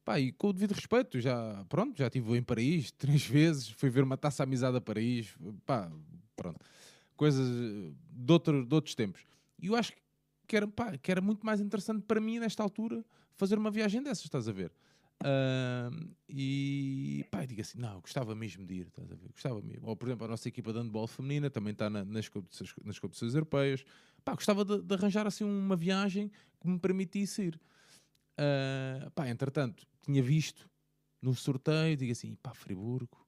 Pá, e com o devido respeito, já, pronto, já estive em Paris três vezes, fui ver uma taça amizade a Paris, pá, pronto, coisas de, outro, de outros tempos. E eu acho que era, pá, que era muito mais interessante para mim, nesta altura, fazer uma viagem dessas, estás a ver? Ahm, e pá, eu digo assim: não, gostava mesmo de ir, estás a ver? Gostava mesmo. Ou, por exemplo, a nossa equipa de handball feminina também está na- nas, competições, nas competições europeias. Pá, gostava de, de arranjar assim uma viagem que me permitisse ir. Ah, pá, entretanto, tinha visto no sorteio, digo assim: pá, Friburgo,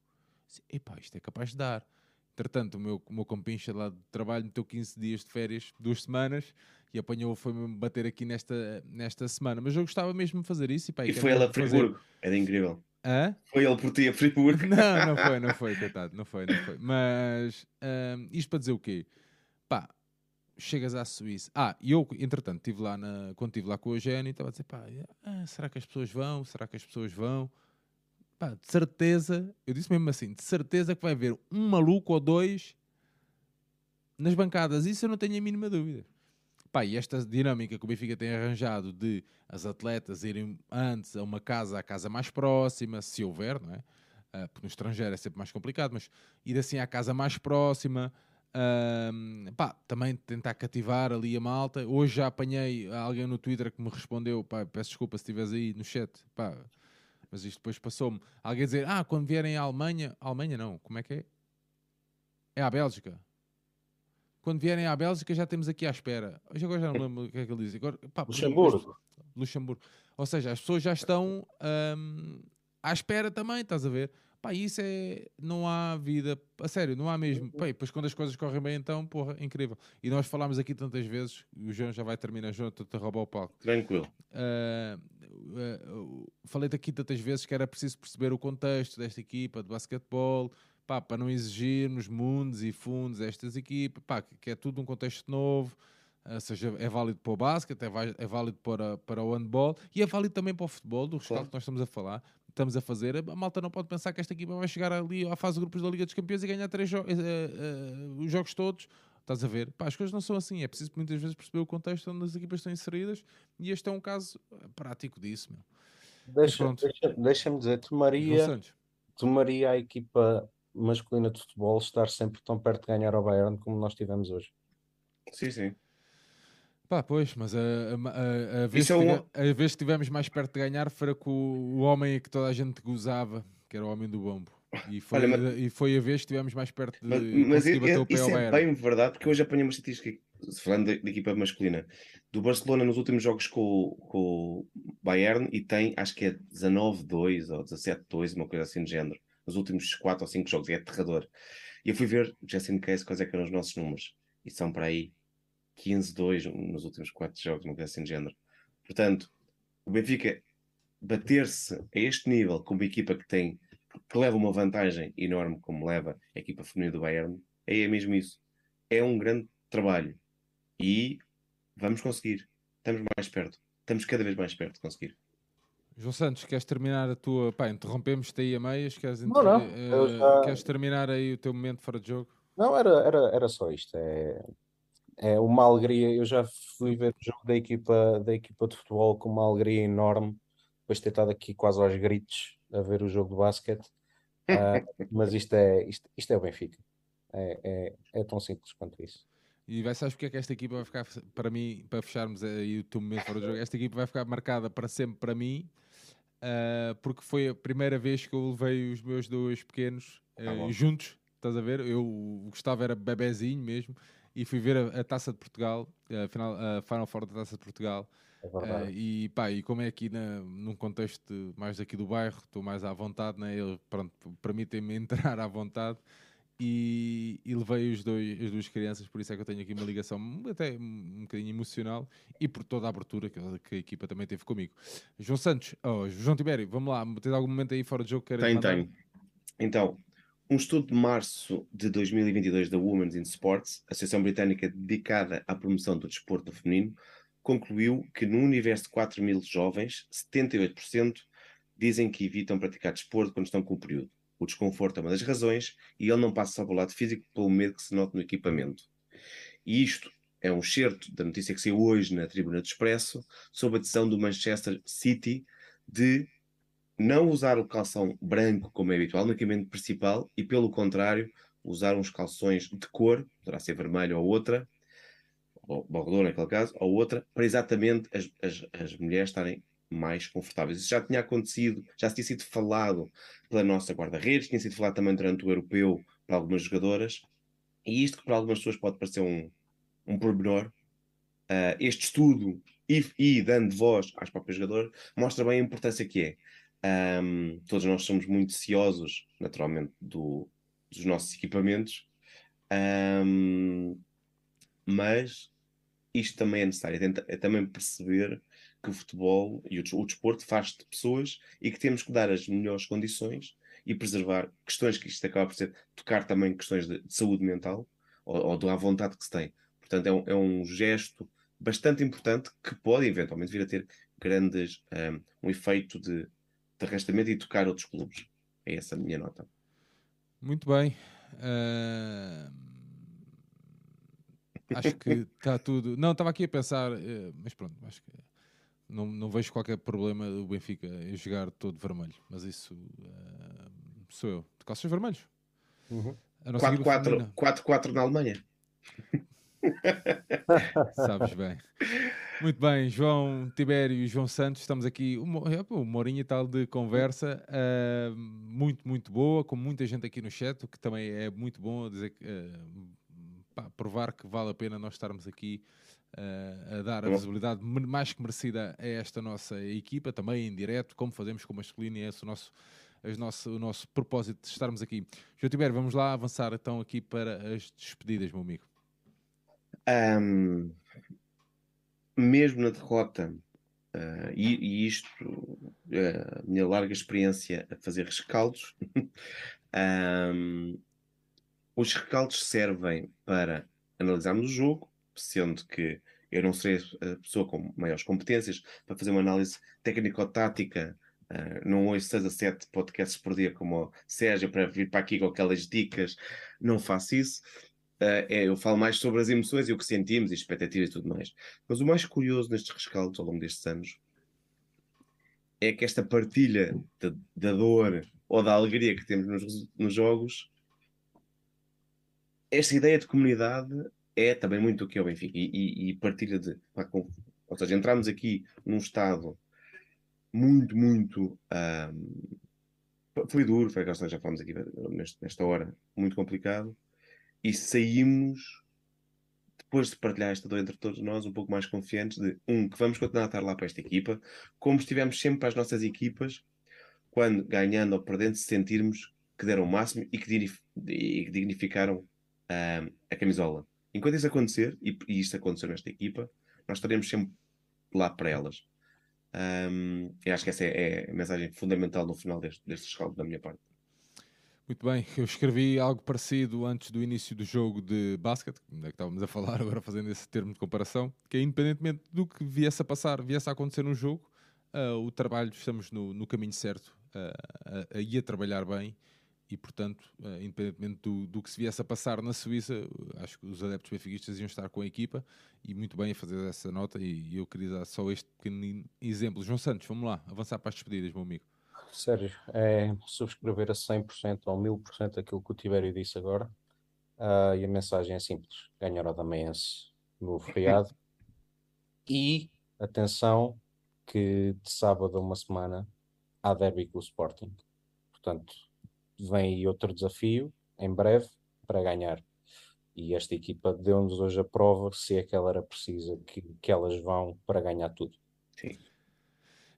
epá, isto é capaz de dar. Entretanto, o meu, o meu compincha lá de trabalho meteu 15 dias de férias, duas semanas, e apanhou, foi-me bater aqui nesta, nesta semana. Mas eu gostava mesmo de fazer isso. E, pá, E foi ele a mesmo fazer- Friburgo. Era incrível. Hã? Foi ele por ti a Friburgo. Não, não foi, não foi, coitado, não foi, não foi. Mas ahm, isto para dizer o quê? Chegas à Suíça. Ah, e eu, entretanto, estive lá na, quando estive lá com o Eugénio, estava a dizer, pá, ah, será que as pessoas vão? Será que as pessoas vão? Pá, de certeza, eu disse mesmo assim, de certeza que vai haver um maluco ou dois nas bancadas. Isso eu não tenho a mínima dúvida. Pá, e esta dinâmica que o Benfica tem arranjado de as atletas irem antes a uma casa, a casa mais próxima, se houver, não é? Ah, porque no estrangeiro é sempre mais complicado, mas ir assim à casa mais próxima, ahm, pá, também tentar cativar ali a malta. Hoje já apanhei alguém no Twitter que me respondeu, pá, peço desculpa se estiveres aí no chat, pá, mas isto depois passou-me. Alguém dizer, ah, quando vierem à Alemanha, Alemanha não, como é que é? É à Bélgica. Quando vierem à Bélgica já temos aqui à espera. Hoje agora já não lembro o que é que ele diz. Agora, pá, Luxemburgo. Luxemburgo. Ou seja, as pessoas já estão hum, à espera também, estás a ver? Pá, isso é. Não há vida. A sério, não há mesmo. Pá, depois quando as coisas correm bem, então, porra, incrível. E nós falámos aqui tantas vezes, o João já vai terminar, João, estou-te a roubar o palco. Tranquilo. Uh, uh, falei-te aqui tantas vezes que era preciso perceber o contexto desta equipa de basquetebol, pá, para não exigir nos mundos e fundos estas equipas, pá, que, é tudo um contexto novo, uh, seja, é válido para o basquete, é, é válido para, para o handball e é válido também para o futebol, do Claro. que nós estamos a falar, estamos a fazer. A malta não pode pensar que esta equipa vai chegar ali à fase de grupos da Liga dos Campeões e ganhar três jo- eh, eh, os jogos todos. Estás a ver? Pá, as coisas não são assim. É preciso muitas vezes perceber o contexto onde as equipas estão inseridas e este é um caso prático disso. Meu. Deixa, deixa-me dizer, tomaria, tomaria a equipa masculina de futebol estar sempre tão perto de ganhar ao Bayern como nós tivemos hoje. Sim, sim. Pá, pois, mas a, a, a, a vez, Isso é que um- a vez que estivemos mais perto de ganhar foi com o, o homem que toda a gente gozava, que era o homem do bombo. E foi, Olha, mas- e foi a vez que estivemos mais perto de Mas, mas o pé isso é Bayern. bem verdade, porque hoje apanhei uma estatística, falando da, equipa masculina, do Barcelona nos últimos jogos com, o- com o Bayern e tem, acho que é 19-2 ou 17-2, uma coisa assim de género, nos últimos 4 ou 5 jogos, e é aterrador. E eu fui ver, já sei quais é que eram os nossos números, e são para aí 15-2 nos últimos 4 jogos, uma coisa assim de género. Portanto, o Benfica bater-se a este nível com uma equipa que tem que leva uma vantagem enorme como leva a equipa feminina do Bayern, é mesmo isso. É um grande trabalho. E vamos conseguir. Estamos mais perto. Estamos cada vez mais perto de conseguir. João Santos, queres terminar a tua. Pá, interrompemos-te aí a meias? Queres, Não, não, inter- eu eh, já- queres terminar aí o teu momento fora de jogo? Não, era, era, era só isto. É, é uma alegria. Eu já fui ver o jogo da equipa, da equipa de futebol com uma alegria enorme, depois de ter estado aqui quase aos gritos a ver o jogo de basquete. Ah, mas isto é, isto, isto é o Benfica. É, é, é tão simples quanto isso. E vai, sabes porque é que esta equipa vai ficar, para mim, para fecharmos aí o teu momento fora de jogo, esta equipa vai ficar marcada para sempre para mim, ah, porque foi a primeira vez que eu levei os meus dois pequenos Tá ah, bom. juntos, estás a ver? Eu, o Gustavo era bebezinho mesmo, e fui ver a, a Taça de Portugal, a, final, a Final Four da Taça de Portugal, É verdade. e pá, e como é aqui na, num contexto mais aqui do bairro, estou mais à vontade, né? Pronto, permitem-me entrar à vontade e, e levei os dois, as duas crianças, por isso é que eu tenho aqui uma ligação até um bocadinho emocional e por toda a abertura que, a- que a equipa também teve comigo. João Santos, oh, João Tibério, vamos lá, tens algum momento aí fora de jogo que queiras Tenho, mandar? tenho. Então, um estudo de março de 2022 da Women's in Sports, associação britânica dedicada à promoção do desporto feminino, concluiu que no universo de 4 mil jovens, 78% dizem que evitam praticar desporto quando estão com o período. O desconforto é uma das razões e ele não passa só pelo lado físico pelo medo que se nota no equipamento. E isto é um excerto da notícia que saiu hoje na Tribuna do Expresso sobre a decisão do Manchester City de não usar o calção branco como é habitual no equipamento principal e, pelo contrário, usar uns calções de cor, poderá ser vermelho ou outra, ou bordeaux naquele caso, ou outra, para exatamente as, as, as mulheres estarem mais confortáveis. Isso já tinha acontecido, já tinha sido falado pela nossa guarda-redes, tinha sido falado também durante o europeu para algumas jogadoras, e isto que para algumas pessoas pode parecer um, um pormenor, ah, este estudo e, e dando voz às próprias jogadoras, mostra bem a importância que é. Um, todos nós somos muito ciosos, naturalmente, do- dos nossos equipamentos, um, mas isto também é necessário. É, é também perceber que o futebol e o, des- o desporto faz de pessoas e que temos que dar as melhores condições e preservar questões que isto acaba por ser, tocar também questões de, de saúde mental ou, ou da vontade que se tem. Portanto, é um, é um gesto bastante importante que pode eventualmente vir a ter grandes um, um efeito de arrastamento e tocar outros clubes. É essa a minha nota. Muito bem. Ah, acho que está tudo. Não, estava aqui a pensar, eh, mas pronto, acho que não, não vejo qualquer problema do Benfica em jogar todo vermelho. Mas isso ah, sou eu. De calções vermelhos. Uhum. A nossa equipa 4-4 feminina, 4-4 na Alemanha. Sabes bem. Muito bem, João Tibério e João Santos, estamos aqui, uma, uma horinha e tal de conversa, ah, muito, muito boa, com muita gente aqui no chat, o que também é muito bom dizer que, ah, pá, provar que vale a pena nós estarmos aqui ah, a dar a Bom. visibilidade mais que merecida a esta nossa equipa, também em direto, como fazemos com o masculino, e esse é o nosso, nosso, o nosso propósito de estarmos aqui. João Tibério, vamos lá avançar então aqui para as despedidas, meu amigo. Ahm, mesmo na derrota, ah, e, e isto, a minha larga experiência a fazer rescaldos, ahm, os rescaldos servem para analisarmos o jogo, sendo que eu não serei a pessoa com maiores competências para fazer uma análise técnico-tática. ah, não ouço 6 a 7 podcasts por dia como o Sérgio para vir para aqui com aquelas dicas, não faço isso. Uh, é, eu falo mais sobre as emoções e o que sentimos e expectativas e tudo mais. Mas o mais curioso nestes rescaldos ao longo destes anos é que esta partilha da, dor ou da alegria que temos nos, nos jogos, esta ideia de comunidade é também muito o que é o Benfica e, e, e partilha de. Ou seja, entramos aqui num estado muito, muito. Um, foi duro, foi aquela já falamos aqui nesta hora, muito complicado, e saímos depois de partilhar esta dor entre todos nós, um pouco mais confiantes de, um, que vamos continuar a estar lá para esta equipa, como estivemos sempre para as nossas equipas, quando, ganhando ou perdendo, sentirmos que deram o máximo e que, dignificaram uh, a camisola. Enquanto isso acontecer, e, e isto aconteceu nesta equipa, nós estaremos sempre lá para elas. Um, e acho que essa é, é, a mensagem fundamental no final deste, deste da minha parte. Muito bem, eu escrevi algo parecido antes do início do jogo de basquete, é que estávamos a falar agora fazendo esse termo de comparação, que é independentemente do que viesse a passar, viesse a acontecer no jogo, uh, o trabalho, estamos no, no caminho certo, uh, ir a trabalhar bem e, portanto, uh, independentemente do, do, que se viesse a passar na Suíça, acho que os adeptos benfiquistas iam estar com a equipa e muito bem a fazer essa nota e, e eu queria dar só este pequeno exemplo. João Santos, vamos lá, avançar para as despedidas, meu amigo. Sérgio, é subscrever a 100% ou 1000% aquilo que o Tibério disse agora. Uh, e a mensagem é simples: ganhar o Damaense no feriado. e atenção, que de sábado a uma semana há derby com o Sporting. Portanto, vem aí outro desafio em breve para ganhar. E esta equipa deu-nos hoje a prova, se é que ela era precisa, que, que elas vão para ganhar tudo. Sim.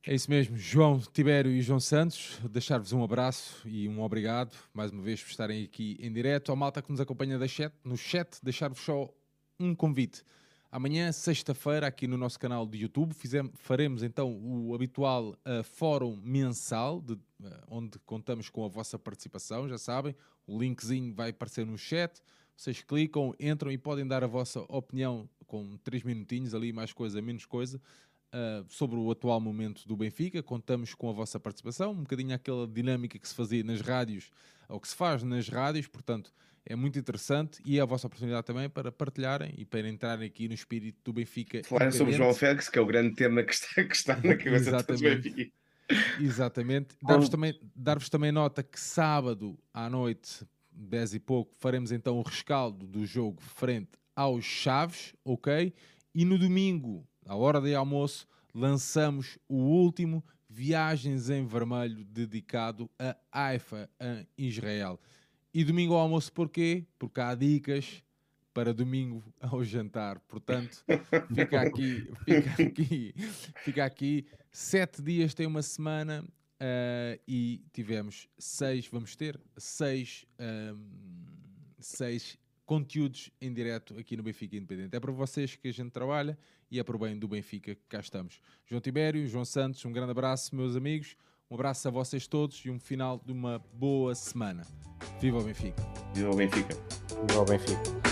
É isso mesmo, João Tibério e João Santos, deixar-vos um abraço e um obrigado mais uma vez por estarem aqui em direto. A malta que nos acompanha chat, no chat, deixar-vos só um convite. Amanhã, sexta-feira, aqui no nosso canal de YouTube, fizemos, faremos então o habitual uh, fórum mensal, de, uh, onde contamos com a vossa participação, já sabem. O linkzinho vai aparecer no chat. Vocês clicam, entram e podem dar a vossa opinião com 3 minutinhos ali, mais coisa, menos coisa uh, sobre o atual momento do Benfica. Contamos com a vossa participação, um bocadinho aquela dinâmica que se fazia nas rádios, ou que se faz nas rádios, portanto é muito interessante e é a vossa oportunidade também para partilharem e para entrarem aqui no espírito do Benfica. Falarem sobre o João Félix, que é o grande tema que está, que está na cabeça do Benfica. Exatamente. Dar-vos também, dar também nota que sábado à noite, 10 e pouco, faremos então o rescaldo do jogo frente aos Chaves, ok? E no domingo, à hora de almoço, lançamos o último Viagens em Vermelho dedicado a Haifa, em Israel. E domingo ao almoço porquê? Porque há dicas para domingo ao jantar. Portanto, fica aqui, fica aqui, fica aqui. Sete dias tem uma semana uh, e tivemos seis, vamos ter seis, um, seis conteúdos em direto aqui no Benfica Independente. É para vocês que a gente trabalha e é para o bem do Benfica que cá estamos. João Tibério, João Santos, um grande abraço, meus amigos. Um abraço a vocês todos e um final de uma boa semana. Viva o Benfica! Viva o Benfica! Viva o Benfica!